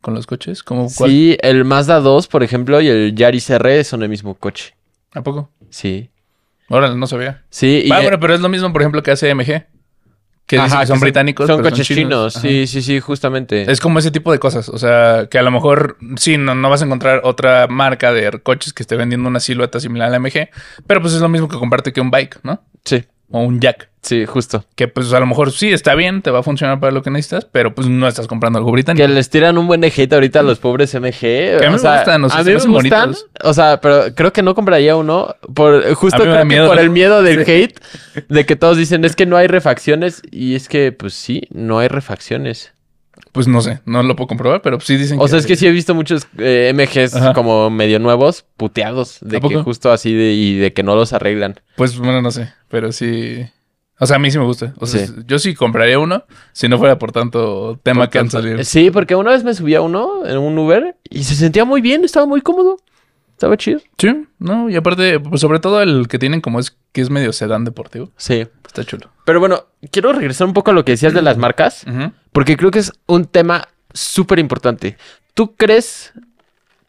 ¿Con los coches? ¿Cómo cuál? Sí, el Mazda 2, por ejemplo, y el Yaris R son el mismo coche. ¿A poco? Sí. Órale, no sabía. Sí. Y bueno, pero es lo mismo, por ejemplo, que hace MG. Que, son británicos. Son coches chinos. Sí, sí, sí, justamente. Es como ese tipo de cosas. O sea, que a lo mejor sí, no, no vas a encontrar otra marca de coches que esté vendiendo una silueta similar a la MG. Pero pues es lo mismo que comprarte que un bike, ¿no? Sí o un jack. Sí, justo. Que pues a lo mejor sí está bien, te va a funcionar para lo que necesitas, pero pues no estás comprando algo británico. Que les tiran un buen hate ahorita a los pobres MG. Que a mí me gustan, a mí me gustan. O sea, pero creo que no compraría uno por justo por el miedo del [laughs] hate de que todos dicen es que no hay refacciones y es que pues sí, no hay refacciones. Pues no sé, no lo puedo comprobar, pero sí dicen o que... O sea, es que sí he visto muchos eh, MGs como medio nuevos, puteados, de que justo así de, y de que no los arreglan. Pues bueno, no sé, pero sí... O sea, a mí sí me gusta. O sea, yo sí compraría uno si no fuera por tanto tema que han salido. Sí, porque una vez me subí a uno en un Uber y se sentía muy bien, estaba muy cómodo. Estaba chido. Sí, no, y aparte, pues sobre todo el que tienen como es que es medio sedán deportivo. Sí. Está chulo. Pero bueno, quiero regresar un poco a lo que decías de las marcas, porque creo que es un tema súper importante. ¿Tú crees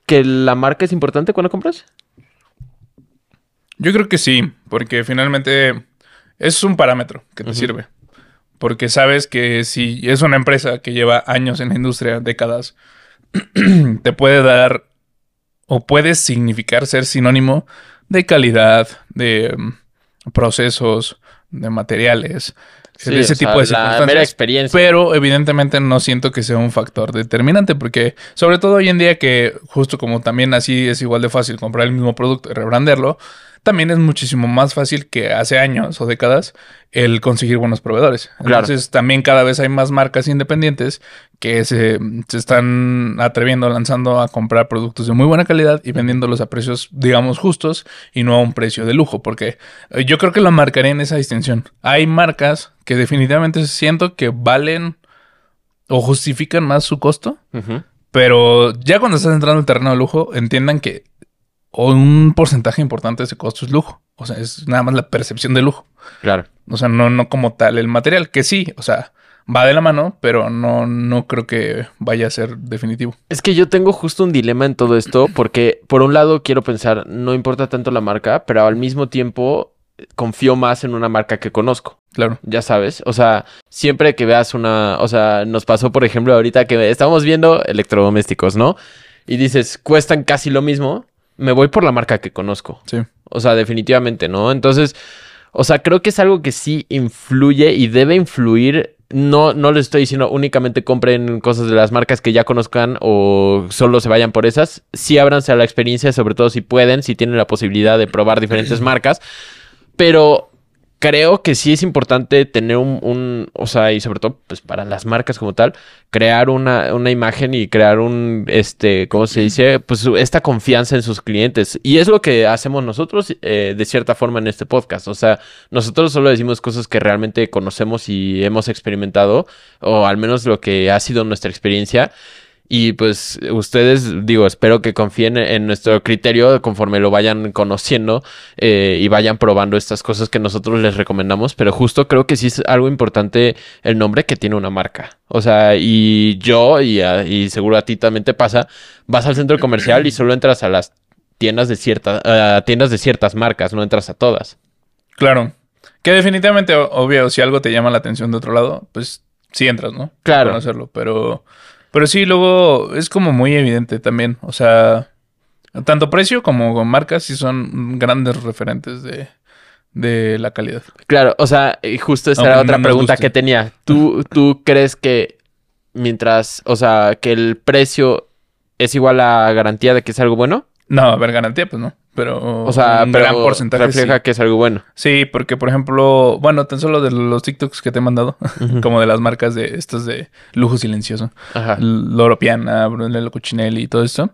que la marca es importante cuando compras? Yo creo que sí, porque finalmente es un parámetro que te sirve. Porque sabes que si es una empresa que lleva años en la industria, décadas, [clears throat] te puede dar o puede significar ser sinónimo de calidad, de mm, procesos, de materiales, de ese tipo de circunstancias. experiencia. Pero evidentemente no siento que sea un factor determinante, porque sobre todo hoy en día que justo como también así es igual de fácil comprar el mismo producto y rebranderlo, también es muchísimo más fácil que hace años o décadas el conseguir buenos proveedores. Entonces también cada vez hay más marcas independientes que se, están atreviendo, lanzando a comprar productos de muy buena calidad y vendiéndolos a precios, digamos, justos y no a un precio de lujo, porque eh, yo creo que lo marcaré en esa distinción. Hay marcas que definitivamente siento que valen o justifican más su costo, pero ya cuando estás entrando en el terreno de lujo, entiendan que o un porcentaje importante de ese costo es lujo. O sea, es nada más la percepción de lujo. Claro. O sea, no, no como tal el material, que sí, o sea, va de la mano, pero no, no creo que vaya a ser definitivo. Es que yo tengo justo un dilema en todo esto, porque por un lado quiero pensar, no importa tanto la marca, pero al mismo tiempo confío más en una marca que conozco. Claro. Ya sabes. O sea, siempre que veas una. O sea, nos pasó, por ejemplo, ahorita que estamos viendo electrodomésticos, ¿no? Y dices, cuestan casi lo mismo me voy por la marca que conozco. Sí. O sea, definitivamente, ¿no? Entonces, o sea, creo que es algo que sí influye y debe influir. No, no les estoy diciendo únicamente compren cosas de las marcas que ya conozcan o solo se vayan por esas. Sí ábranse a la experiencia, sobre todo si pueden, si tienen la posibilidad de probar diferentes [clears throat] marcas. Pero creo que sí es importante tener un, o sea, y sobre todo, pues para las marcas como tal, crear una, una imagen y crear un, este, ¿cómo se dice? Pues esta confianza en sus clientes. Y es lo que hacemos nosotros, eh, de cierta forma, en este podcast. O sea, nosotros solo decimos cosas que realmente conocemos y hemos experimentado, o al menos lo que ha sido nuestra experiencia. Y pues ustedes, digo, espero que confíen en nuestro criterio conforme lo vayan conociendo eh, y vayan probando estas cosas que nosotros les recomendamos. Pero justo creo que sí es algo importante el nombre que tiene una marca. O sea, y yo, y, y seguro a ti también te pasa, vas al centro comercial y solo entras a las tiendas de ciertas, tiendas de ciertas marcas, no entras a todas. Claro. Que definitivamente, obvio, si algo te llama la atención de otro lado, pues sí entras, ¿no? Claro. Conocerlo, pero pero sí, luego es como muy evidente también. O sea, tanto precio como marcas sí son grandes referentes de, de la calidad. Claro, o sea, y justo esa era otra pregunta que tenía. ¿Tú, ¿Tú crees que mientras, o sea, que el precio es igual a garantía de que es algo bueno? No, a ver, garantía, pues no pero o sea, un gran porcentaje refleja que es algo bueno. Sí, porque por ejemplo, bueno, tan solo de los TikToks que te he mandado, [laughs] como de las marcas de estos de lujo silencioso, Ajá. Loro Piana, Brunello Cucinelli y todo esto.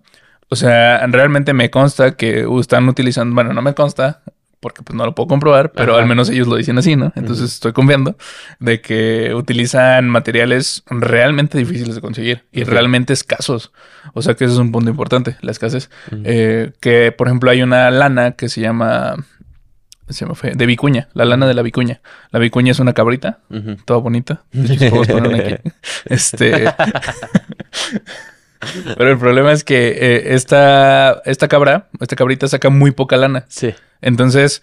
O sea, realmente me consta que están utilizando, bueno, no me consta, porque pues no lo puedo comprobar, pero al menos ellos lo dicen así, ¿no? Entonces estoy confiando de que utilizan materiales realmente difíciles de conseguir y realmente escasos. O sea que ese es un punto importante, la escasez. Eh, que, por ejemplo, hay una lana que se llama se me fue, de vicuña, la lana de la vicuña. La vicuña es una cabrita, toda bonita. [laughs] este. Pero el problema es que eh, esta, esta cabra, esta cabrita saca muy poca lana. Sí. Entonces,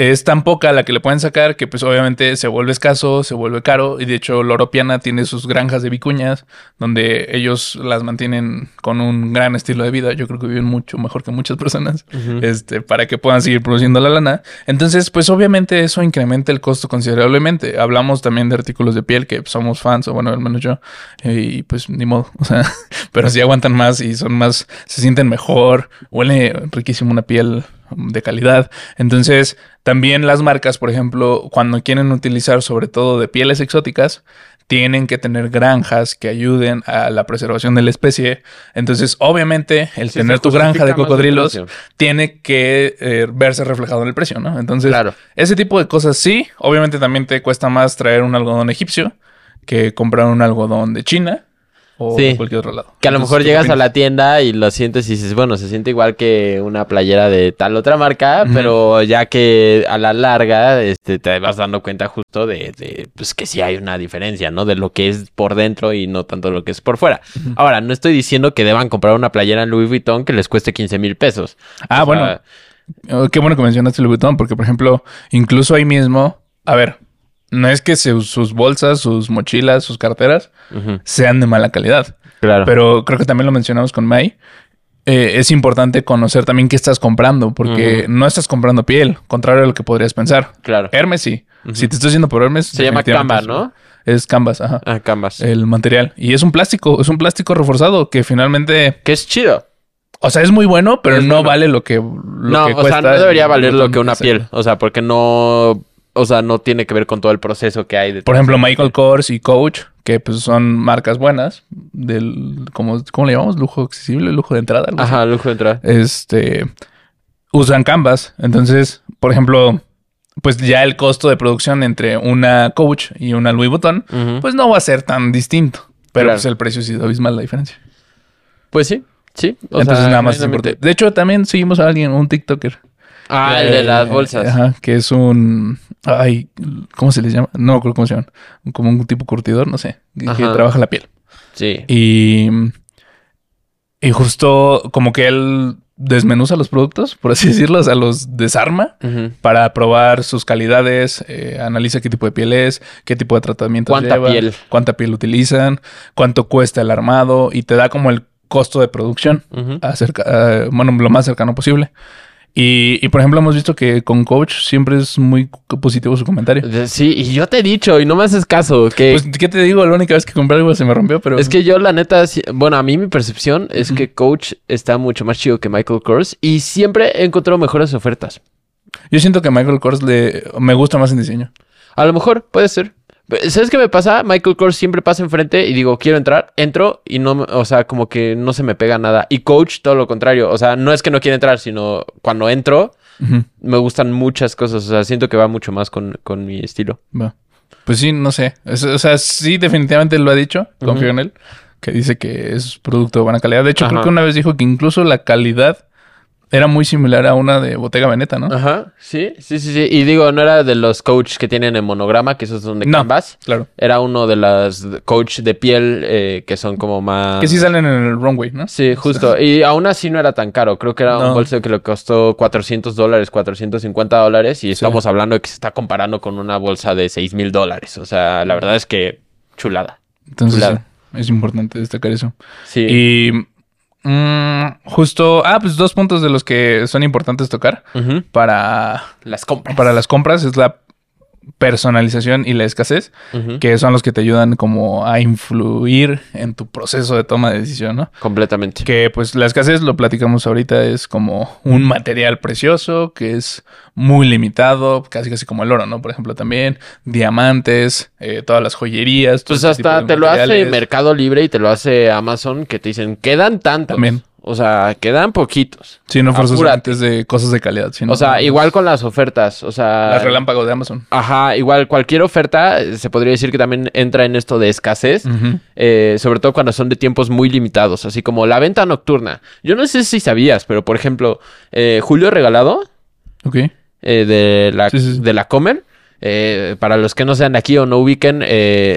es tan poca la que le pueden sacar que pues obviamente se vuelve escaso, se vuelve caro y de hecho Loropiana tiene sus granjas de vicuñas donde ellos las mantienen con un gran estilo de vida, yo creo que viven mucho mejor que muchas personas, este para que puedan seguir produciendo la lana. Entonces, pues obviamente eso incrementa el costo considerablemente. Hablamos también de artículos de piel que somos fans o bueno, al menos yo y pues ni modo, [laughs] o sea, pero si aguantan más y son más se sienten mejor, huele riquísimo una piel de calidad. Entonces, también las marcas, por ejemplo, cuando quieren utilizar sobre todo de pieles exóticas, tienen que tener granjas que ayuden a la preservación de la especie. Entonces, obviamente, el tener tu granja de cocodrilos tiene que eh, verse reflejado en el precio, ¿no? Entonces, ese tipo de cosas sí. Obviamente también te cuesta más traer un algodón egipcio que comprar un algodón de China o cualquier otro lado. Que a lo mejor llegas a la tienda y lo sientes y dices, bueno, se siente igual que una playera de tal otra marca, pero ya que a la larga este, te vas dando cuenta justo de, de, pues que sí hay una diferencia, ¿no? De lo que es por dentro y no tanto lo que es por fuera. Ahora, no estoy diciendo que deban comprar una playera en Louis Vuitton que les cueste 15 mil pesos. Ah, bueno. Oh, qué bueno que mencionaste Louis Vuitton, porque por ejemplo, incluso ahí mismo, a ver, no es que sus bolsas, sus mochilas, sus carteras sean de mala calidad. Claro. Pero creo que también lo mencionamos con May. Eh, es importante conocer también qué estás comprando, porque no estás comprando piel, contrario a lo que podrías pensar. Claro. Hermes sí. Si te estás yendo por Hermes. Se llama Canvas, ¿no? Es Canvas, ajá. Ah, Canvas. El material. Y es un plástico, es un plástico reforzado que finalmente. Que es chido. O sea, es muy bueno, pero no vale lo que. no, o sea, no debería valer lo que una piel. O sea, porque no o sea, no tiene que ver con todo el proceso que hay. Por ejemplo, Michael Kors y Coach, que pues son marcas buenas del, ¿cómo, ¿cómo le llamamos? Lujo accesible, lujo de entrada. Ajá, lujo de entrada. Este, usan Canvas. Entonces, por ejemplo, pues ya el costo de producción entre una Coach y una Louis Vuitton, pues no va a ser tan distinto. Pero pues el precio sí es abismal la diferencia. Pues sí, sí. Entonces nada más es importante. De hecho, también seguimos a alguien, un TikToker. Ah, el de las bolsas. Ajá, que es un Ay, ¿cómo se les llama? No me cómo se llaman. Como un tipo curtidor, no sé. Que trabaja la piel. Sí. Y. Y justo como que él desmenuza los productos, por así [laughs] decirlo, o sea, los desarma para probar sus calidades, eh, analiza qué tipo de piel es, qué tipo de tratamiento ¿Cuánta piel? cuánta piel utilizan, cuánto cuesta el armado y te da como el costo de producción, acerca, bueno, lo más cercano posible. Y, por ejemplo, hemos visto que con Coach siempre es muy positivo su comentario. Sí, y yo te he dicho, y no me haces caso, que... Pues, ¿qué te digo? La única vez que compré algo se me rompió, pero... Es que yo, la neta, bueno, a mí mi percepción es que Coach está mucho más chido que Michael Kors y siempre he encontrado mejores ofertas. Yo siento que Michael Kors le... me gusta más en diseño. A lo mejor, puede ser. ¿Sabes qué me pasa? Michael Kors siempre pasa enfrente y digo, quiero entrar, entro y no, o sea, como que no se me pega nada. Y Coach, todo lo contrario. O sea, no es que no quiera entrar, sino cuando entro, me gustan muchas cosas. O sea, siento que va mucho más con, mi estilo. Va. Pues sí, no sé. o sea, sí, definitivamente lo ha dicho. Confío en él. Que dice que es producto de buena calidad. De hecho, creo que una vez dijo que incluso la calidad era muy similar a una de Bottega Veneta, ¿no? Ajá, sí, sí, sí, sí. Y digo, no era de los coach que tienen el monograma, que esos son de no, claro. Era uno de las coach de piel eh, que son como más... Que sí salen en el runway, ¿no? Sí, justo. Y aún así no era tan caro. Creo que era un bolso que le costó 400 dólares, 450 dólares. Y estamos hablando de que se está comparando con una bolsa de 6 mil dólares. O sea, la verdad es que chulada. Entonces, es importante destacar eso. Sí. Y Mm, justo, ah, pues dos puntos de los que son importantes tocar para las compras. Para las compras es la personalización y la escasez, que son los que te ayudan como a influir en tu proceso de toma de decisión, ¿no? Completamente. Que pues la escasez, lo platicamos ahorita, es como un material precioso que es muy limitado, casi casi como el oro, ¿no? Por ejemplo, también diamantes, eh, todas las joyerías. Pues hasta te lo hace Mercado Libre y te lo hace Amazon, que te dicen, quedan tantos. También. O sea, quedan poquitos. Sí, no forzosamente de cosas de calidad. Sino o sea, igual con las ofertas. O sea. Las relámpagos de Amazon. Ajá, igual cualquier oferta eh, se podría decir que también entra en esto de escasez. Eh, sobre todo cuando son de tiempos muy limitados. Así como la venta nocturna. Yo no sé si sabías, pero por ejemplo, eh, Julio Regalado. Ok. de, la, de la Comer. para los que no sean de aquí o no ubiquen,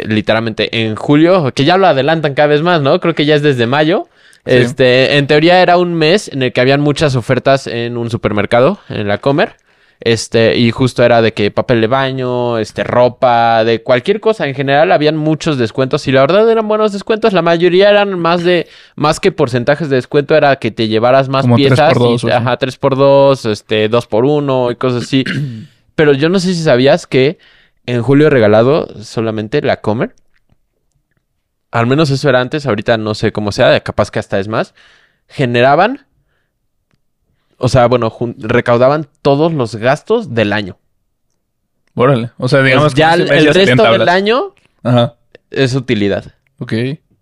literalmente en julio, que ya lo adelantan cada vez más, ¿no? Creo que ya es desde mayo. Este, en teoría era un mes en el que habían muchas ofertas en un supermercado, en la Comer. Este, y justo era de que papel de baño, este, ropa, de cualquier cosa. En general habían muchos descuentos y la verdad eran buenos descuentos. La mayoría eran más de, más que porcentajes de descuento, era que te llevaras más piezas. 3x2, ajá, 3x2, este, 2x1 y cosas así. [clears throat] Pero yo no sé si sabías que en julio regalado solamente la Comer al menos eso era antes, ahorita no sé cómo sea, capaz que hasta es más, generaban, o sea, bueno, recaudaban todos los gastos del año. Órale, o sea, digamos ya que el, resto del año es utilidad. Ok.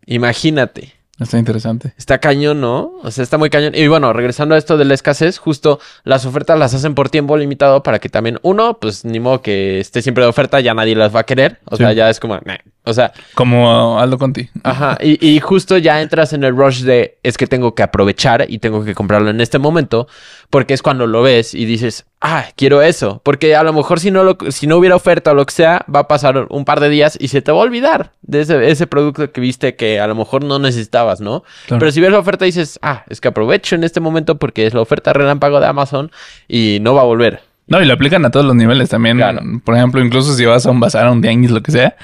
Imagínate. Está interesante. Está cañón, ¿no? O sea, está muy cañón. Y bueno, regresando a esto de la escasez, justo las ofertas las hacen por tiempo limitado para que también, uno, pues ni modo que esté siempre de oferta, ya nadie las va a querer. O sea, ya es como, o sea. Como Aldo Conti. Ajá. Y, y, justo ya entras en el rush de es que tengo que aprovechar y tengo que comprarlo en este momento. Porque es cuando lo ves y dices, ah, quiero eso. Porque a lo mejor si no, lo, si no hubiera oferta o lo que sea, va a pasar un par de días y se te va a olvidar de ese, ese producto que viste que a lo mejor no necesitabas, ¿no? Pero si ves la oferta dices, ah, es que aprovecho en este momento porque es la oferta relámpago de Amazon y no va a volver. No, y lo aplican a todos los niveles también. Por ejemplo, incluso si vas a un bazar, a un tianguis, lo que sea,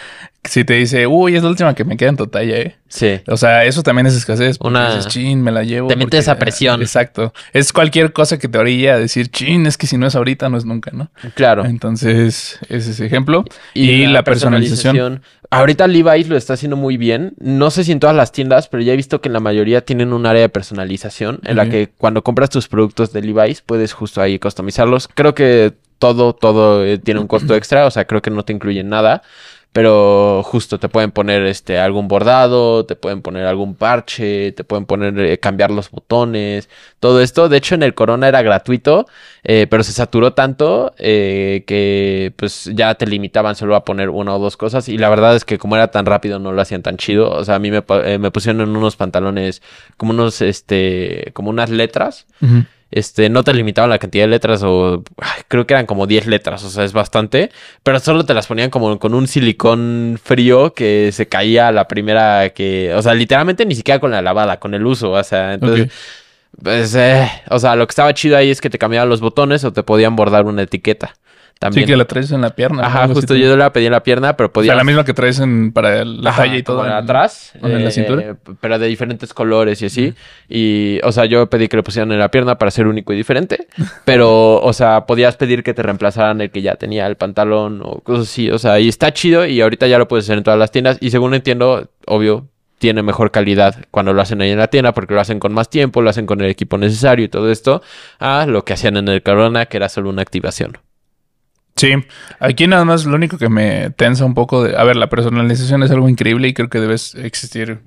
si te dice, uy, es la última que me queda en tu talla, ¿eh? Sí. O sea, eso también es escasez. Una... Dices, chin, me la llevo. Te metes esa presión. Exacto. Es cualquier cosa que te orilla a decir, chin, es que si no es ahorita, no es nunca, ¿no? Claro. Entonces, ese es ejemplo. Y, la, personalización. Ahorita Levi's lo está haciendo muy bien. No sé si en todas las tiendas, pero ya he visto que en la mayoría tienen un área de personalización en la que cuando compras tus productos de Levi's puedes justo ahí customizarlos. Creo que todo, todo eh, tiene un costo extra, o sea, creo que no te incluyen nada. Pero justo te pueden poner este algún bordado, te pueden poner algún parche, te pueden poner eh, cambiar los botones, todo esto. De hecho, en el Corona era gratuito, eh, pero se saturó tanto eh, que pues ya te limitaban solo a poner una o dos cosas. Y la verdad es que como era tan rápido, no lo hacían tan chido. O sea, a mí me, me pusieron en unos pantalones como unos, este, como unas letras este, no te limitaban la cantidad de letras o creo que eran como 10 letras, o sea, es bastante, pero solo te las ponían como con un silicón frío que se caía la primera que, o sea, literalmente ni siquiera con la lavada, con el uso, o sea, entonces... Pues, eh, o sea, lo que estaba chido ahí es que te cambiaban los botones o te podían bordar una etiqueta. Sí, que la traes en la pierna. Ajá, justo yo la pedí en la pierna, pero podía. O sea, la misma que traes en, para la talla y todo. atrás. en la cintura. Eh, pero de diferentes colores y así. Y, o sea, yo pedí que le pusieran en la pierna para ser único y diferente. [laughs] pero, o sea, podías pedir que te reemplazaran el que ya tenía el pantalón o cosas así. O sea, y está chido y ahorita ya lo puedes hacer en todas las tiendas. Y según entiendo, obvio, tiene mejor calidad cuando lo hacen ahí en la tienda porque lo hacen con más tiempo, lo hacen con el equipo necesario y todo esto, a lo que hacían en el Corona, que era solo una activación. Sí, aquí nada más lo único que me tensa un poco de, a ver, la personalización es algo increíble y creo que debe existir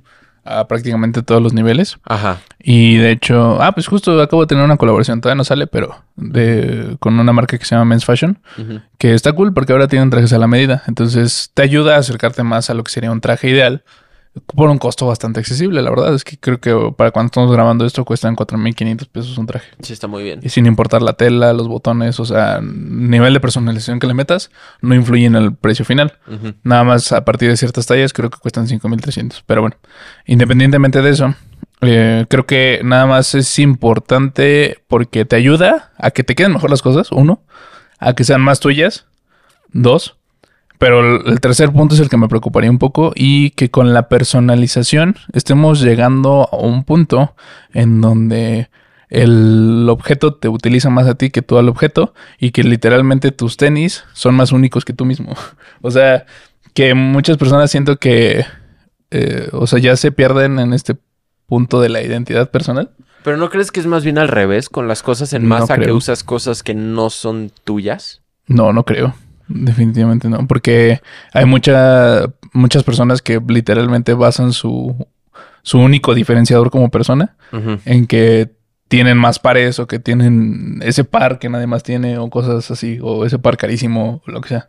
a prácticamente todos los niveles. Ajá. Y de hecho, ah, pues justo acabo de tener una colaboración, todavía no sale, pero de con una marca que se llama Men's Fashion, que está cool porque ahora tienen trajes a la medida, entonces te ayuda a acercarte más a lo que sería un traje ideal por un costo bastante accesible. La verdad es que creo que para cuando estamos grabando esto cuestan 4.500 pesos un traje. Sí, está muy bien. Y sin importar la tela, los botones, o sea, nivel de personalización que le metas, no influye en el precio final. Nada más a partir de ciertas tallas creo que cuestan 5.300. Pero bueno, independientemente de eso, eh, creo que nada más es importante porque te ayuda a que te queden mejor las cosas, uno, a que sean más tuyas, dos, pero el tercer punto es el que me preocuparía un poco y que con la personalización estemos llegando a un punto en donde el objeto te utiliza más a ti que tú al objeto y que literalmente tus tenis son más únicos que tú mismo. [laughs] o sea, que muchas personas siento que, eh, o sea, ya se pierden en este punto de la identidad personal. Pero ¿no crees que es más bien al revés con las cosas en masa que usas cosas que no son tuyas? No, no creo. Definitivamente no, porque hay mucha, muchas personas que literalmente basan su, su único diferenciador como persona, en que tienen más pares o que tienen ese par que nadie más tiene o cosas así, o ese par carísimo o lo que sea.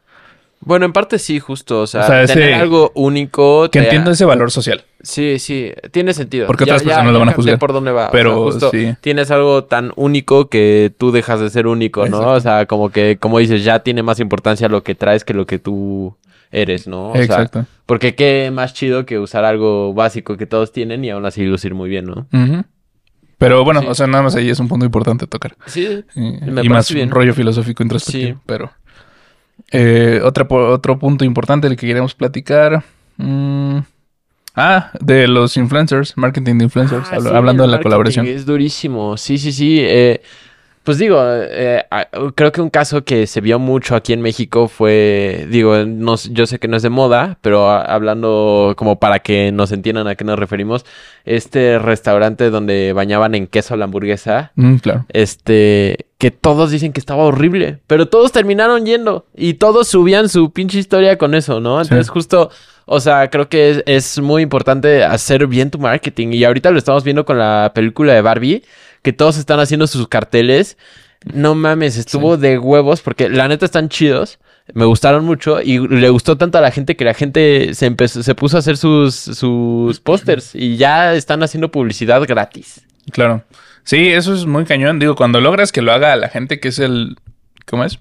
Bueno, en parte sí, justo. O sea, tener algo único. Que entiendo ese valor social. Sí, sí, tiene sentido. Porque otras personas lo van a juzgar. por dónde va. Pero sí. tienes algo tan único que tú dejas de ser único, ¿no? O sea, como que, como dices, ya tiene más importancia lo que traes que lo que tú eres, ¿no? Exacto. porque qué más chido que usar algo básico que todos tienen y aún así lucir muy bien, ¿no? Pero bueno, o sea, nada más ahí es un punto importante tocar. Sí, y, más un rollo filosófico introspectivo, sí. pero... Eh, otro punto importante del que queremos platicar. Mm, ah, de los influencers, marketing de influencers, ah, hablando de la colaboración. Es durísimo, sí, sí, sí. Eh, pues digo, eh, creo que un caso que se vio mucho aquí en México fue, digo, no, yo sé que no es de moda, pero hablando como para que nos entiendan a qué nos referimos, este restaurante donde bañaban en queso la hamburguesa, mm, claro. este, que todos dicen que estaba horrible, pero todos terminaron yendo y todos subían su pinche historia con eso, ¿no? Entonces justo... O sea, creo que es, es, muy importante hacer bien tu marketing. Y ahorita lo estamos viendo con la película de Barbie que todos están haciendo sus carteles. No mames, estuvo de huevos porque la neta están chidos. Me gustaron mucho y le gustó tanto a la gente que la gente se empezó, se puso a hacer sus, sus pósters y ya están haciendo publicidad gratis. Claro. Sí, eso es muy cañón. Digo, cuando logras que lo haga la gente que es el. ¿Cómo es?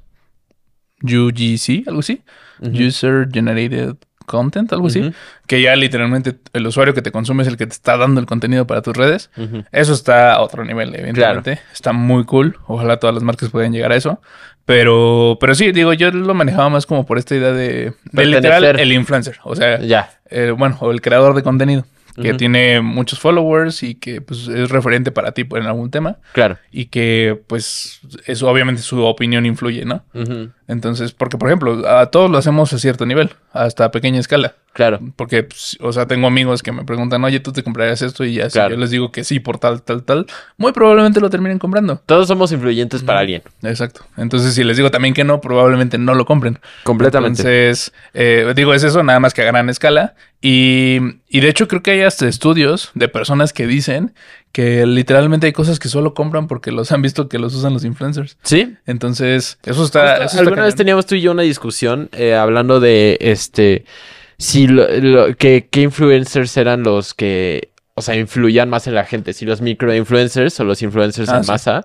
UGC, algo así. User Generated content, algo así, que ya literalmente el usuario que te consume es el que te está dando el contenido para tus redes. Eso está a otro nivel, evidentemente. Está muy cool. Ojalá todas las marcas puedan llegar a eso. Pero, pero sí, digo, yo lo manejaba más como por esta idea de, de literal el influencer. O sea, ya. Eh, bueno, o el creador de contenido que tiene muchos followers y que pues es referente para ti en algún tema. Claro. Y que pues eso obviamente su opinión influye, ¿no? Entonces, porque por ejemplo, a todos lo hacemos a cierto nivel, hasta a pequeña escala. Claro. Porque, pues, o sea, tengo amigos que me preguntan, oye, ¿tú te comprarías esto? Y ya si yo les digo que sí por tal, tal, tal, muy probablemente lo terminen comprando. Todos somos influyentes para alguien. Exacto. Entonces, si les digo también que no, probablemente no lo compren. Completamente. Entonces, eh, digo, es eso, nada más que a gran escala. Y, y de hecho creo que hay hasta estudios de personas que dicen que literalmente hay cosas que solo compran porque los han visto que los usan los influencers. Sí. Entonces, eso está... alguna vez teníamos tú y yo una discusión eh, hablando de este... Si lo, que, qué influencers eran los que, o sea, influían más en la gente, si los micro influencers o los influencers ah, en masa.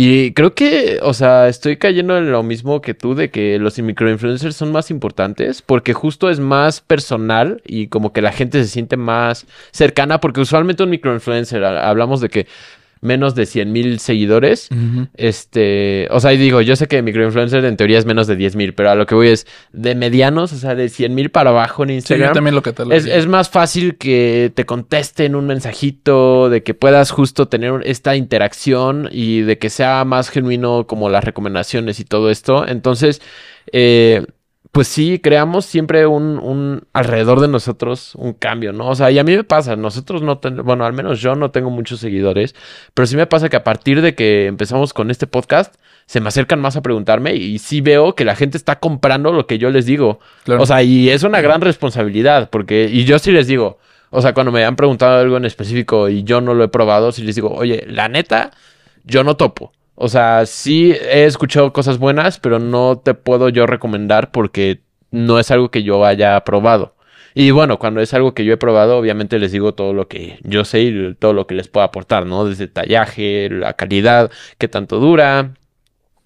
Y creo que, o sea, estoy cayendo en lo mismo que tú de que los microinfluencers son más importantes porque justo es más personal y como que la gente se siente más cercana porque usualmente un microinfluencer, hablamos de que menos de 100 mil seguidores. Este, o sea, digo, yo sé que microinfluencer en teoría es menos de 10 mil, pero a lo que voy es de medianos, o sea, de 100 mil para abajo en Instagram. Sí, también lo que te es, es, más fácil que te contesten un mensajito, de que puedas justo tener esta interacción y de que sea más genuino como las recomendaciones y todo esto. Entonces, eh, pues sí, creamos siempre un, un, alrededor de nosotros un cambio, ¿no? O sea, y a mí me pasa, nosotros no tenemos, bueno, al menos yo no tengo muchos seguidores, pero sí me pasa que a partir de que empezamos con este podcast, se me acercan más a preguntarme y sí veo que la gente está comprando lo que yo les digo. O sea, y es una gran responsabilidad, porque, y yo sí les digo, o sea, cuando me han preguntado algo en específico y yo no lo he probado, sí les digo, oye, la neta, yo no topo. O sea, sí he escuchado cosas buenas, pero no te puedo yo recomendar porque no es algo que yo haya probado. Y bueno, cuando es algo que yo he probado, obviamente les digo todo lo que yo sé y todo lo que les puedo aportar, ¿no? Desde tallaje, la calidad, qué tanto dura,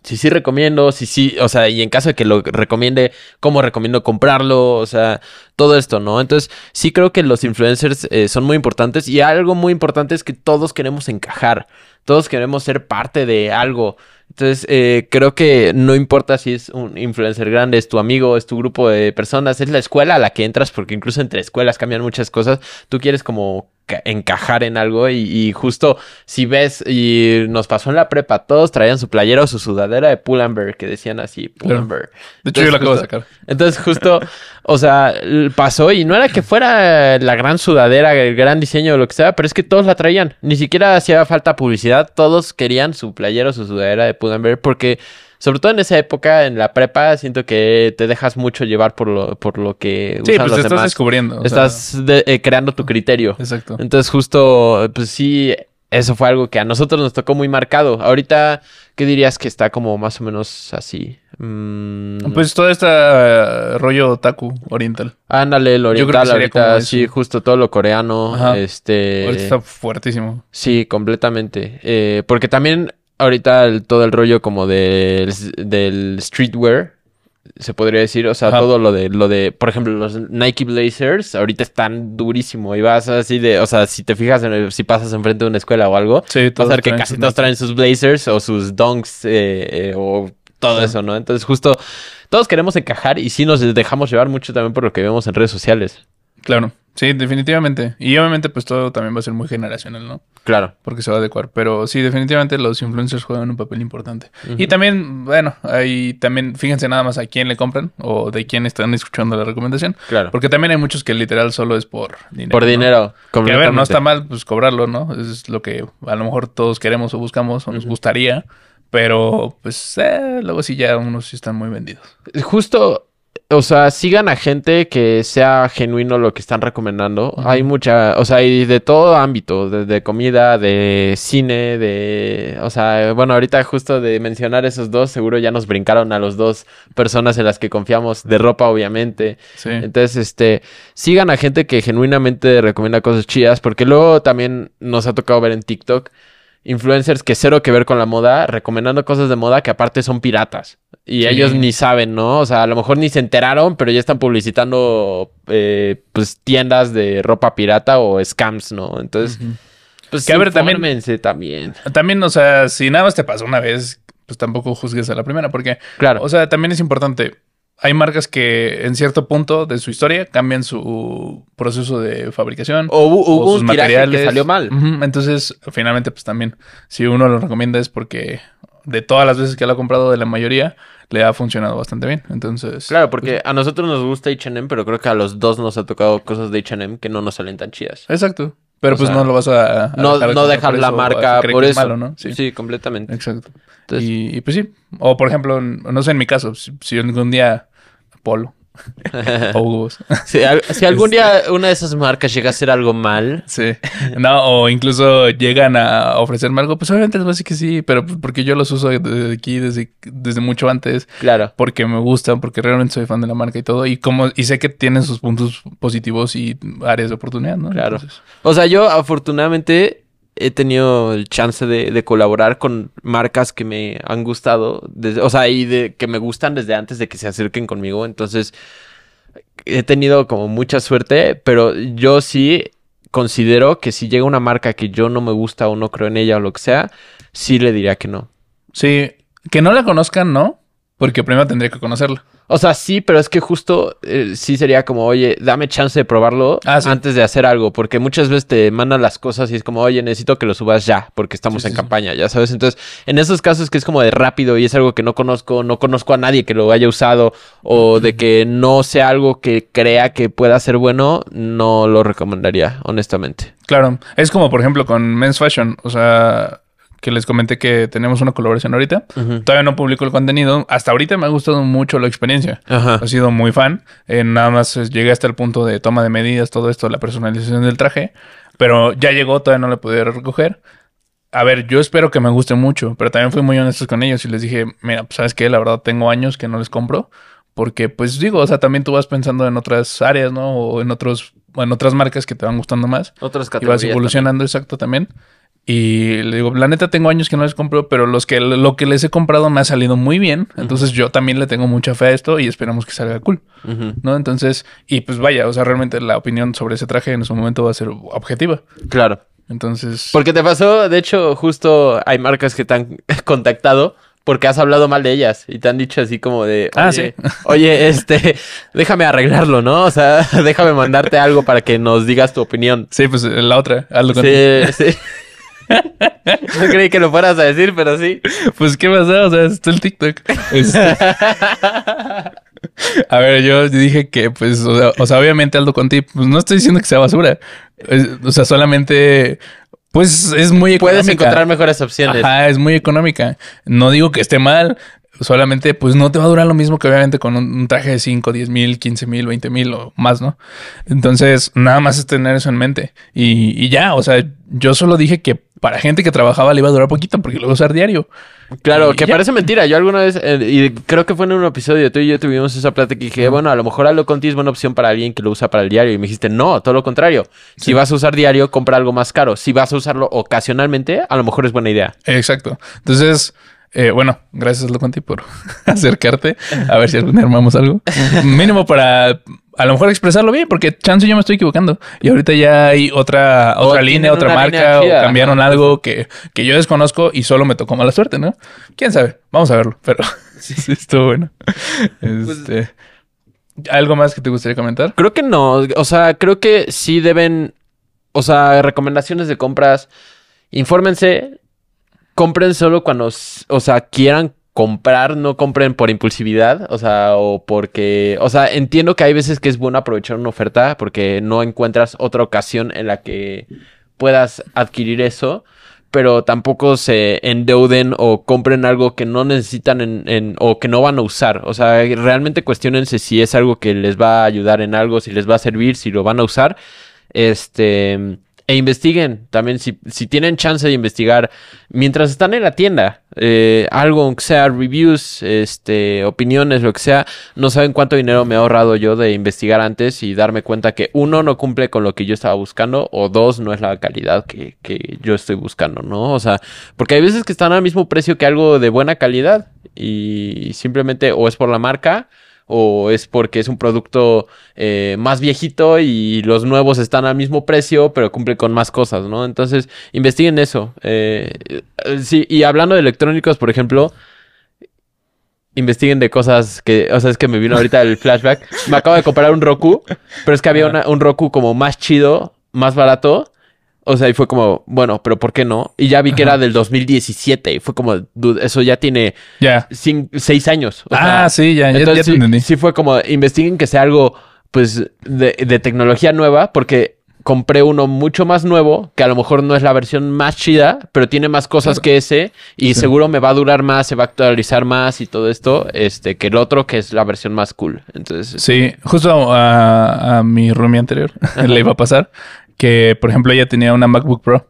si sí recomiendo, si sí, o sea, y en caso de que lo recomiende, cómo recomiendo comprarlo, o sea, todo esto, ¿no? Entonces, sí creo que los influencers eh, son muy importantes y algo muy importante es que todos queremos encajar, todos queremos ser parte de algo. Entonces, eh, creo que no importa si es un influencer grande, es tu amigo, es tu grupo de personas, es la escuela a la que entras, porque incluso entre escuelas cambian muchas cosas. Tú quieres como encajar en algo y, justo si ves y nos pasó en la prepa todos traían su playera o su sudadera de Pull&Bear que decían así Pull&Bear de hecho yo la acabo de sacar. entonces justo o sea pasó y no era que fuera la gran sudadera el gran diseño o lo que sea pero es que todos la traían. Ni siquiera hacía falta publicidad todos querían su playera o su sudadera de Pull&Bear porque sobre todo en esa época, en la prepa, siento que te dejas mucho llevar por lo, por lo que sí, pues te estás descubriendo. Estás eh, creando tu criterio. Exacto. Entonces, justo, pues sí, eso fue algo que a nosotros nos tocó muy marcado. Ahorita, ¿qué dirías que está como más o menos así? Mm. Pues todo este eh, rollo otaku oriental. Ándale, el oriental ahorita, sí, justo todo lo coreano. Este. Ahorita está fuertísimo. Sí, completamente. Eh, porque también ahorita todo el rollo como del, del streetwear se podría decir, o sea, todo lo de, lo de, por ejemplo, los Nike Blazers, ahorita están durísimo y vas así de, o sea, si te fijas, en si pasas enfrente de una escuela o algo, sí, vas a ver que casi todos traen sus Blazers o sus Dunks eh, eh, o todo eso, ¿no? Entonces, justo, todos queremos encajar y sí nos dejamos llevar mucho también por lo que vemos en redes sociales. Claro. Sí, definitivamente. Y obviamente, pues todo también va a ser muy generacional, ¿no? Claro. Porque se va a adecuar. Pero sí, definitivamente los influencers juegan un papel importante. Y también, bueno, ahí también, fíjense nada más a quién le compran o de quién están escuchando la recomendación. Claro. Porque también hay muchos que literal solo es por dinero. Por dinero. Que a ver, no está mal, pues cobrarlo, ¿no? Es lo que a lo mejor todos queremos o buscamos o nos gustaría. Pero, pues, eh, luego sí ya unos sí están muy vendidos. Justo o sea, sigan a gente que sea genuino lo que están recomendando. Hay mucha, o sea, hay de todo ámbito, de, comida, de cine, de, o sea, bueno, ahorita justo de mencionar esos dos, seguro ya nos brincaron a los dos personas en las que confiamos, de ropa obviamente. Sí. Entonces, este, sigan a gente que genuinamente recomienda cosas chidas, porque luego también nos ha tocado ver en TikTok influencers que cero que ver con la moda, recomendando cosas de moda que aparte son piratas. Y ellos ni saben, ¿no? O sea, a lo mejor ni se enteraron, pero ya están publicitando eh, pues tiendas de ropa pirata o scams, ¿no? Entonces, pues que a ver, también, también. También, o sea, si nada más te pasó una vez, pues tampoco juzgues a la primera, porque, claro. o sea, también es importante hay marcas que en cierto punto de su historia cambian su proceso de fabricación. O hubo un materiales. que salió mal. Entonces, finalmente, pues también, si uno lo recomienda es porque de todas las veces que lo ha comprado, de la mayoría, le ha funcionado bastante bien. Entonces. Claro, porque pues a nosotros nos gusta HM, pero creo que a los dos nos ha tocado cosas de HM que no nos salen tan chidas. Exacto. Pero pues no lo vas a. no no dejar la marca por eso. ¿no? Sí. completamente. Exacto. y, pues sí. O por ejemplo, no sé en mi caso, si, si algún día Polo. [laughs] o si, [laughs] si, algún día una de esas marcas llega a hacer algo mal. Sí. No, o incluso llegan a ofrecerme algo, pues obviamente les voy a decir que sí, pero porque yo los uso desde aquí, desde, desde mucho antes. Claro. Porque me gustan, porque realmente soy fan de la marca y todo. Y como, y sé que tienen sus puntos positivos y áreas de oportunidad, ¿no? Claro. O sea, yo afortunadamente he tenido el chance de, colaborar con marcas que me han gustado, o sea, y de, que me gustan desde antes de que se acerquen conmigo. Entonces, he tenido como mucha suerte, pero yo sí considero que si llega una marca que yo no me gusta o no creo en ella o lo que sea, sí le diría que no. Sí, que no la conozcan, ¿no? Porque primero tendría que conocerla. O sea, sí, pero es que justo eh, sí sería como, oye, dame chance de probarlo ah, antes de hacer algo, porque muchas veces te mandan las cosas y es como, oye, necesito que lo subas ya, porque estamos en campaña, ya sabes. Entonces, en esos casos que es como de rápido y es algo que no conozco, no conozco a nadie que lo haya usado o de que no sea algo que crea que pueda ser bueno, no lo recomendaría, honestamente. Claro, es como por ejemplo con Men's Fashion, o sea, que les comenté que tenemos una colaboración ahorita. Todavía no publico el contenido. Hasta ahorita me ha gustado mucho la experiencia. Ajá. He sido muy fan. Eh, nada más llegué hasta el punto de toma de medidas, todo esto, la personalización del traje. Pero ya llegó, todavía no la pude recoger. A ver, yo espero que me guste mucho, pero también fui muy honesto con ellos y les dije, mira, pues sabes qué, la verdad tengo años que no les compro. Porque, pues digo, o sea, también tú vas pensando en otras áreas, ¿no? O en otros, en otras marcas que te van gustando más. Otras categorías. Y vas evolucionando, exacto, también. Y le digo, la neta tengo años que no les compro, pero los que lo que les he comprado me ha salido muy bien. Entonces yo también le tengo mucha fe a esto y esperamos que salga cool. ¿No? Entonces, y pues vaya, o sea, realmente la opinión sobre ese traje en su momento va a ser objetiva. Claro. Entonces. Porque te pasó, de hecho, justo hay marcas que te han [laughs] contactado porque has hablado mal de ellas y te han dicho así como de, ah, oye, ah, sí. [laughs] oye, este, déjame arreglarlo, ¿no? O sea, [laughs] déjame mandarte algo para que nos digas tu opinión. Sí, pues la otra, con Sí, sí. No creí que lo fueras a decir, pero sí. Pues, ¿qué pasa? O sea, está el TikTok. Este, a ver, yo dije que, pues, o sea, obviamente Aldo Conti, pues no estoy diciendo que sea basura. o sea, solamente, pues, es muy económica. Puedes encontrar mejores opciones. Ajá, es muy económica. No digo que esté mal. Solamente, pues no te va a durar lo mismo que obviamente con un, traje de 5, 10 mil, 15 mil, 20 mil o más, ¿no? Entonces, nada más es tener eso en mente. Y, y ya, o sea, yo solo dije que para gente que trabajaba le iba a durar poquito porque lo iba a usar diario. Claro, que parece mentira. Yo alguna vez, eh, y creo que fue en un episodio, tú y yo tuvimos esa plata que dije, bueno, a lo mejor algo contigo es buena opción para alguien que lo usa para el diario. Y me dijiste, no, todo lo contrario. Si vas a usar diario, compra algo más caro. Si vas a usarlo ocasionalmente, a lo mejor es buena idea. Exacto. Entonces, eh, bueno, gracias Loconti por [laughs] acercarte a ver si algún día armamos algo. Mínimo para a lo mejor expresarlo bien, porque chance yo me estoy equivocando. Y ahorita ya hay otra, otra línea, otra marca, o cambiaron algo que, que, yo desconozco y solo me tocó mala suerte, ¿no? Quién sabe, vamos a verlo, pero [laughs] sí, sí, estuvo bueno. Pues este, ¿Algo más que te gustaría comentar? Creo que no. O sea, creo que sí deben. O sea, recomendaciones de compras. Infórmense compren solo cuando, o sea, quieran comprar, no compren por impulsividad, o sea, o porque, o sea, entiendo que hay veces que es bueno aprovechar una oferta porque no encuentras otra ocasión en la que puedas adquirir eso, pero tampoco se endeuden o compren algo que no necesitan en, o que no van a usar, o sea, realmente cuestionense si es algo que les va a ayudar en algo, si les va a servir, si lo van a usar, este e investiguen también si, si, tienen chance de investigar mientras están en la tienda. Eh, algo, aunque sea reviews, este, opiniones, lo que sea. No saben cuánto dinero me he ahorrado yo de investigar antes y darme cuenta que uno no cumple con lo que yo estaba buscando o dos no es la calidad que, que yo estoy buscando, ¿no? O sea, porque hay veces que están al mismo precio que algo de buena calidad y simplemente o es por la marca o es porque es un producto eh, más viejito y los nuevos están al mismo precio, pero cumple con más cosas, ¿no? Entonces, investiguen eso. Eh, sí, y hablando de electrónicos, por ejemplo, investiguen de cosas que, o sea, es que me vino ahorita el flashback. Me acabo de comprar un Roku, pero es que había un Roku como más chido, más barato o sea, y fue como, bueno, pero ¿por qué no? Y ya vi que era del 2017 y fue como, eso ya tiene seis años. ah, sí, ya, ya, sí, entendí. Sí fue como, investiguen que sea algo, pues, de, de, tecnología nueva, porque compré uno mucho más nuevo, que a lo mejor no es la versión más chida, pero tiene más cosas que ese y seguro me va a durar más, se va a actualizar más y todo esto, este, que el otro que es la versión más cool. Entonces, sí, justo a, a mi roomie anterior [laughs] le iba a pasar que, por ejemplo, ella tenía una MacBook Pro,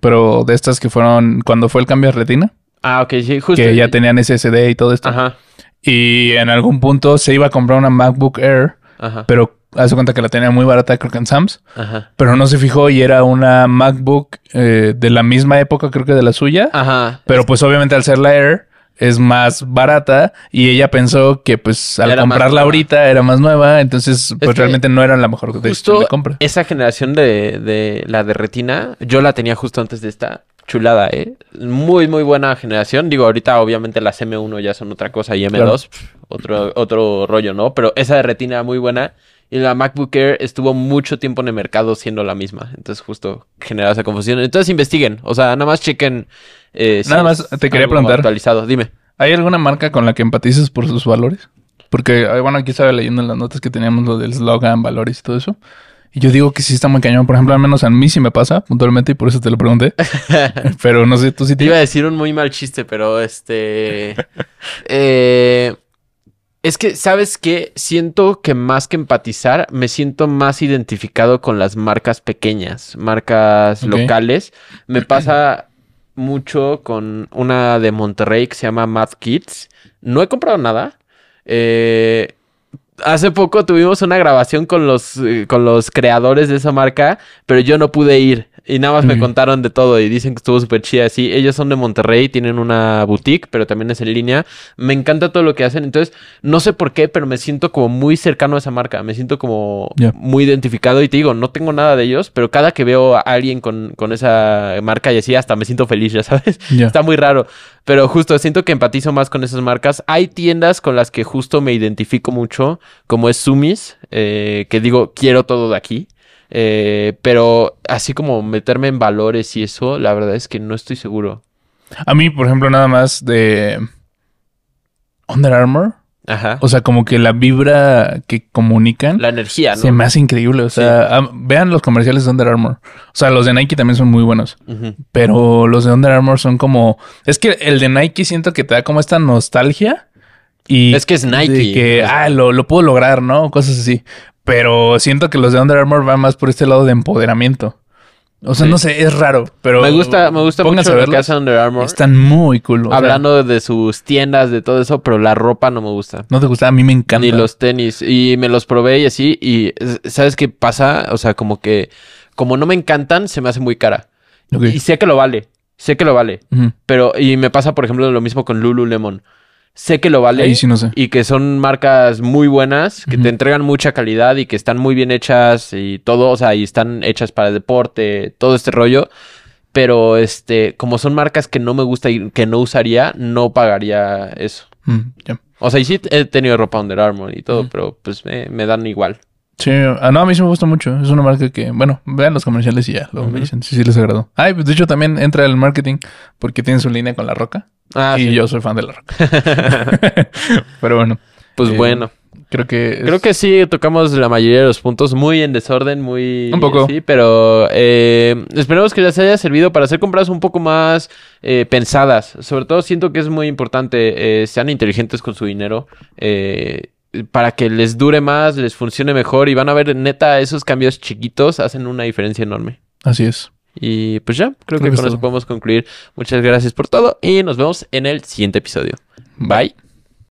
pero de estas que fueron cuando fue el cambio de retina. Ah, ok, sí, justo. Que ya tenían SSD y todo esto. Ajá. Y en algún punto se iba a comprar una MacBook Air, Ajá. pero hace cuenta que la tenía muy barata, creo que en Sam's. Ajá. Pero no se fijó y era una MacBook eh, de la misma época, creo que de la suya. Ajá. Pero pues obviamente al ser la Air es más barata y ella pensó que pues al comprarla ahorita era más nueva, entonces pues realmente no era la mejor decisión de compra. Esa generación de, de la de retina, yo la tenía justo antes de esta chulada, ¿eh? Muy, muy buena generación. Digo, ahorita obviamente las M1 ya son otra cosa y M2, otro, otro rollo, ¿no? Pero esa de retina muy buena. Y la MacBook Air estuvo mucho tiempo en el mercado siendo la misma. Entonces justo genera esa confusión. Entonces investiguen. O sea, nada más chequen. Eh, nada más te quería preguntar. Actualizado. Dime. ¿Hay alguna marca con la que empatices por sus valores? Porque, bueno, aquí estaba leyendo en las notas que teníamos lo del slogan, valores y todo eso. Y yo digo que sí está muy cañón. Por ejemplo, al menos a mí sí me pasa puntualmente y por eso te lo pregunté. [laughs] pero no sé, tú sí te... Iba a decir un muy mal chiste, pero este... eh... Es que, ¿sabes qué? Siento que más que empatizar, me siento más identificado con las marcas pequeñas, marcas locales. Me pasa mucho con una de Monterrey que se llama Mad Kids. No he comprado nada. Eh, hace poco tuvimos una grabación con los, eh, con los creadores de esa marca, pero yo no pude ir. Y nada más me contaron de todo y dicen que estuvo súper chida. Sí, ellos son de Monterrey, tienen una boutique, pero también es en línea. Me encanta todo lo que hacen. Entonces, no sé por qué, pero me siento como muy cercano a esa marca. Me siento como muy identificado. Y te digo, no tengo nada de ellos, pero cada que veo a alguien con, con esa marca y así, hasta me siento feliz, ya sabes. Está muy raro. Pero justo siento que empatizo más con esas marcas. Hay tiendas con las que justo me identifico mucho, como es Sumis, eh, que digo, quiero todo de aquí. Eh, pero así como meterme en valores y eso, la verdad es que no estoy seguro. A mí, por ejemplo, nada más de Under Armour. Ajá. O sea, como que la vibra que comunican. La energía, ¿no? Se me hace increíble. O sea, vean los comerciales de Under Armour. O sea, los de Nike también son muy buenos. Pero los de Under Armour son como. Es que el de Nike siento que te da como esta nostalgia. Y es que es Nike. que, ah, lo, lo puedo lograr, ¿no? Cosas así. Pero siento que los de Under Armour van más por este lado de empoderamiento. O sea, no sé, es raro, pero... Me gusta, me gusta mucho lo que hace Under Armour. Están muy cool. Hablando de sus tiendas, de todo eso, pero la ropa no me gusta. ¿No te gusta? A mí me encanta. Ni los tenis. Y me los probé y así. Y ¿sabes qué pasa? O sea, como que... Como no me encantan, se me hace muy cara. Y sé que lo vale. Sé que lo vale. Pero... Y me pasa, por ejemplo, lo mismo con Lululemon sé que lo vale. Y que son marcas muy buenas, que te entregan mucha calidad y que están muy bien hechas y todo, o sea, y están hechas para el deporte, todo este rollo. Pero este, como son marcas que no me gusta y que no usaría, no pagaría eso. Mm, o sea, y sí he tenido ropa Under Armour y todo, pero pues me, dan igual. Sí, ah, no, a mí sí me gusta mucho. Es una marca que, bueno, vean los comerciales y ya, lo me dicen. Sí, sí les agradó. Ay, pues de hecho también entra el marketing porque tienen su línea con la roca. Ah, y yo soy fan de la rock. [laughs] Pero bueno. Pues eh, bueno. Creo que... Creo que sí tocamos la mayoría de los puntos muy en desorden, muy... Un poco. Sí, pero eh, esperemos que les haya servido para hacer compras un poco más eh, pensadas. Sobre todo siento que es muy importante, eh, sean inteligentes con su dinero. Para que les dure más, les funcione mejor y van a ver, neta, esos cambios chiquitos hacen una diferencia enorme. Así es. Y pues ya, creo, que, con eso podemos concluir. Muchas gracias por todo y nos vemos en el siguiente episodio. Bye.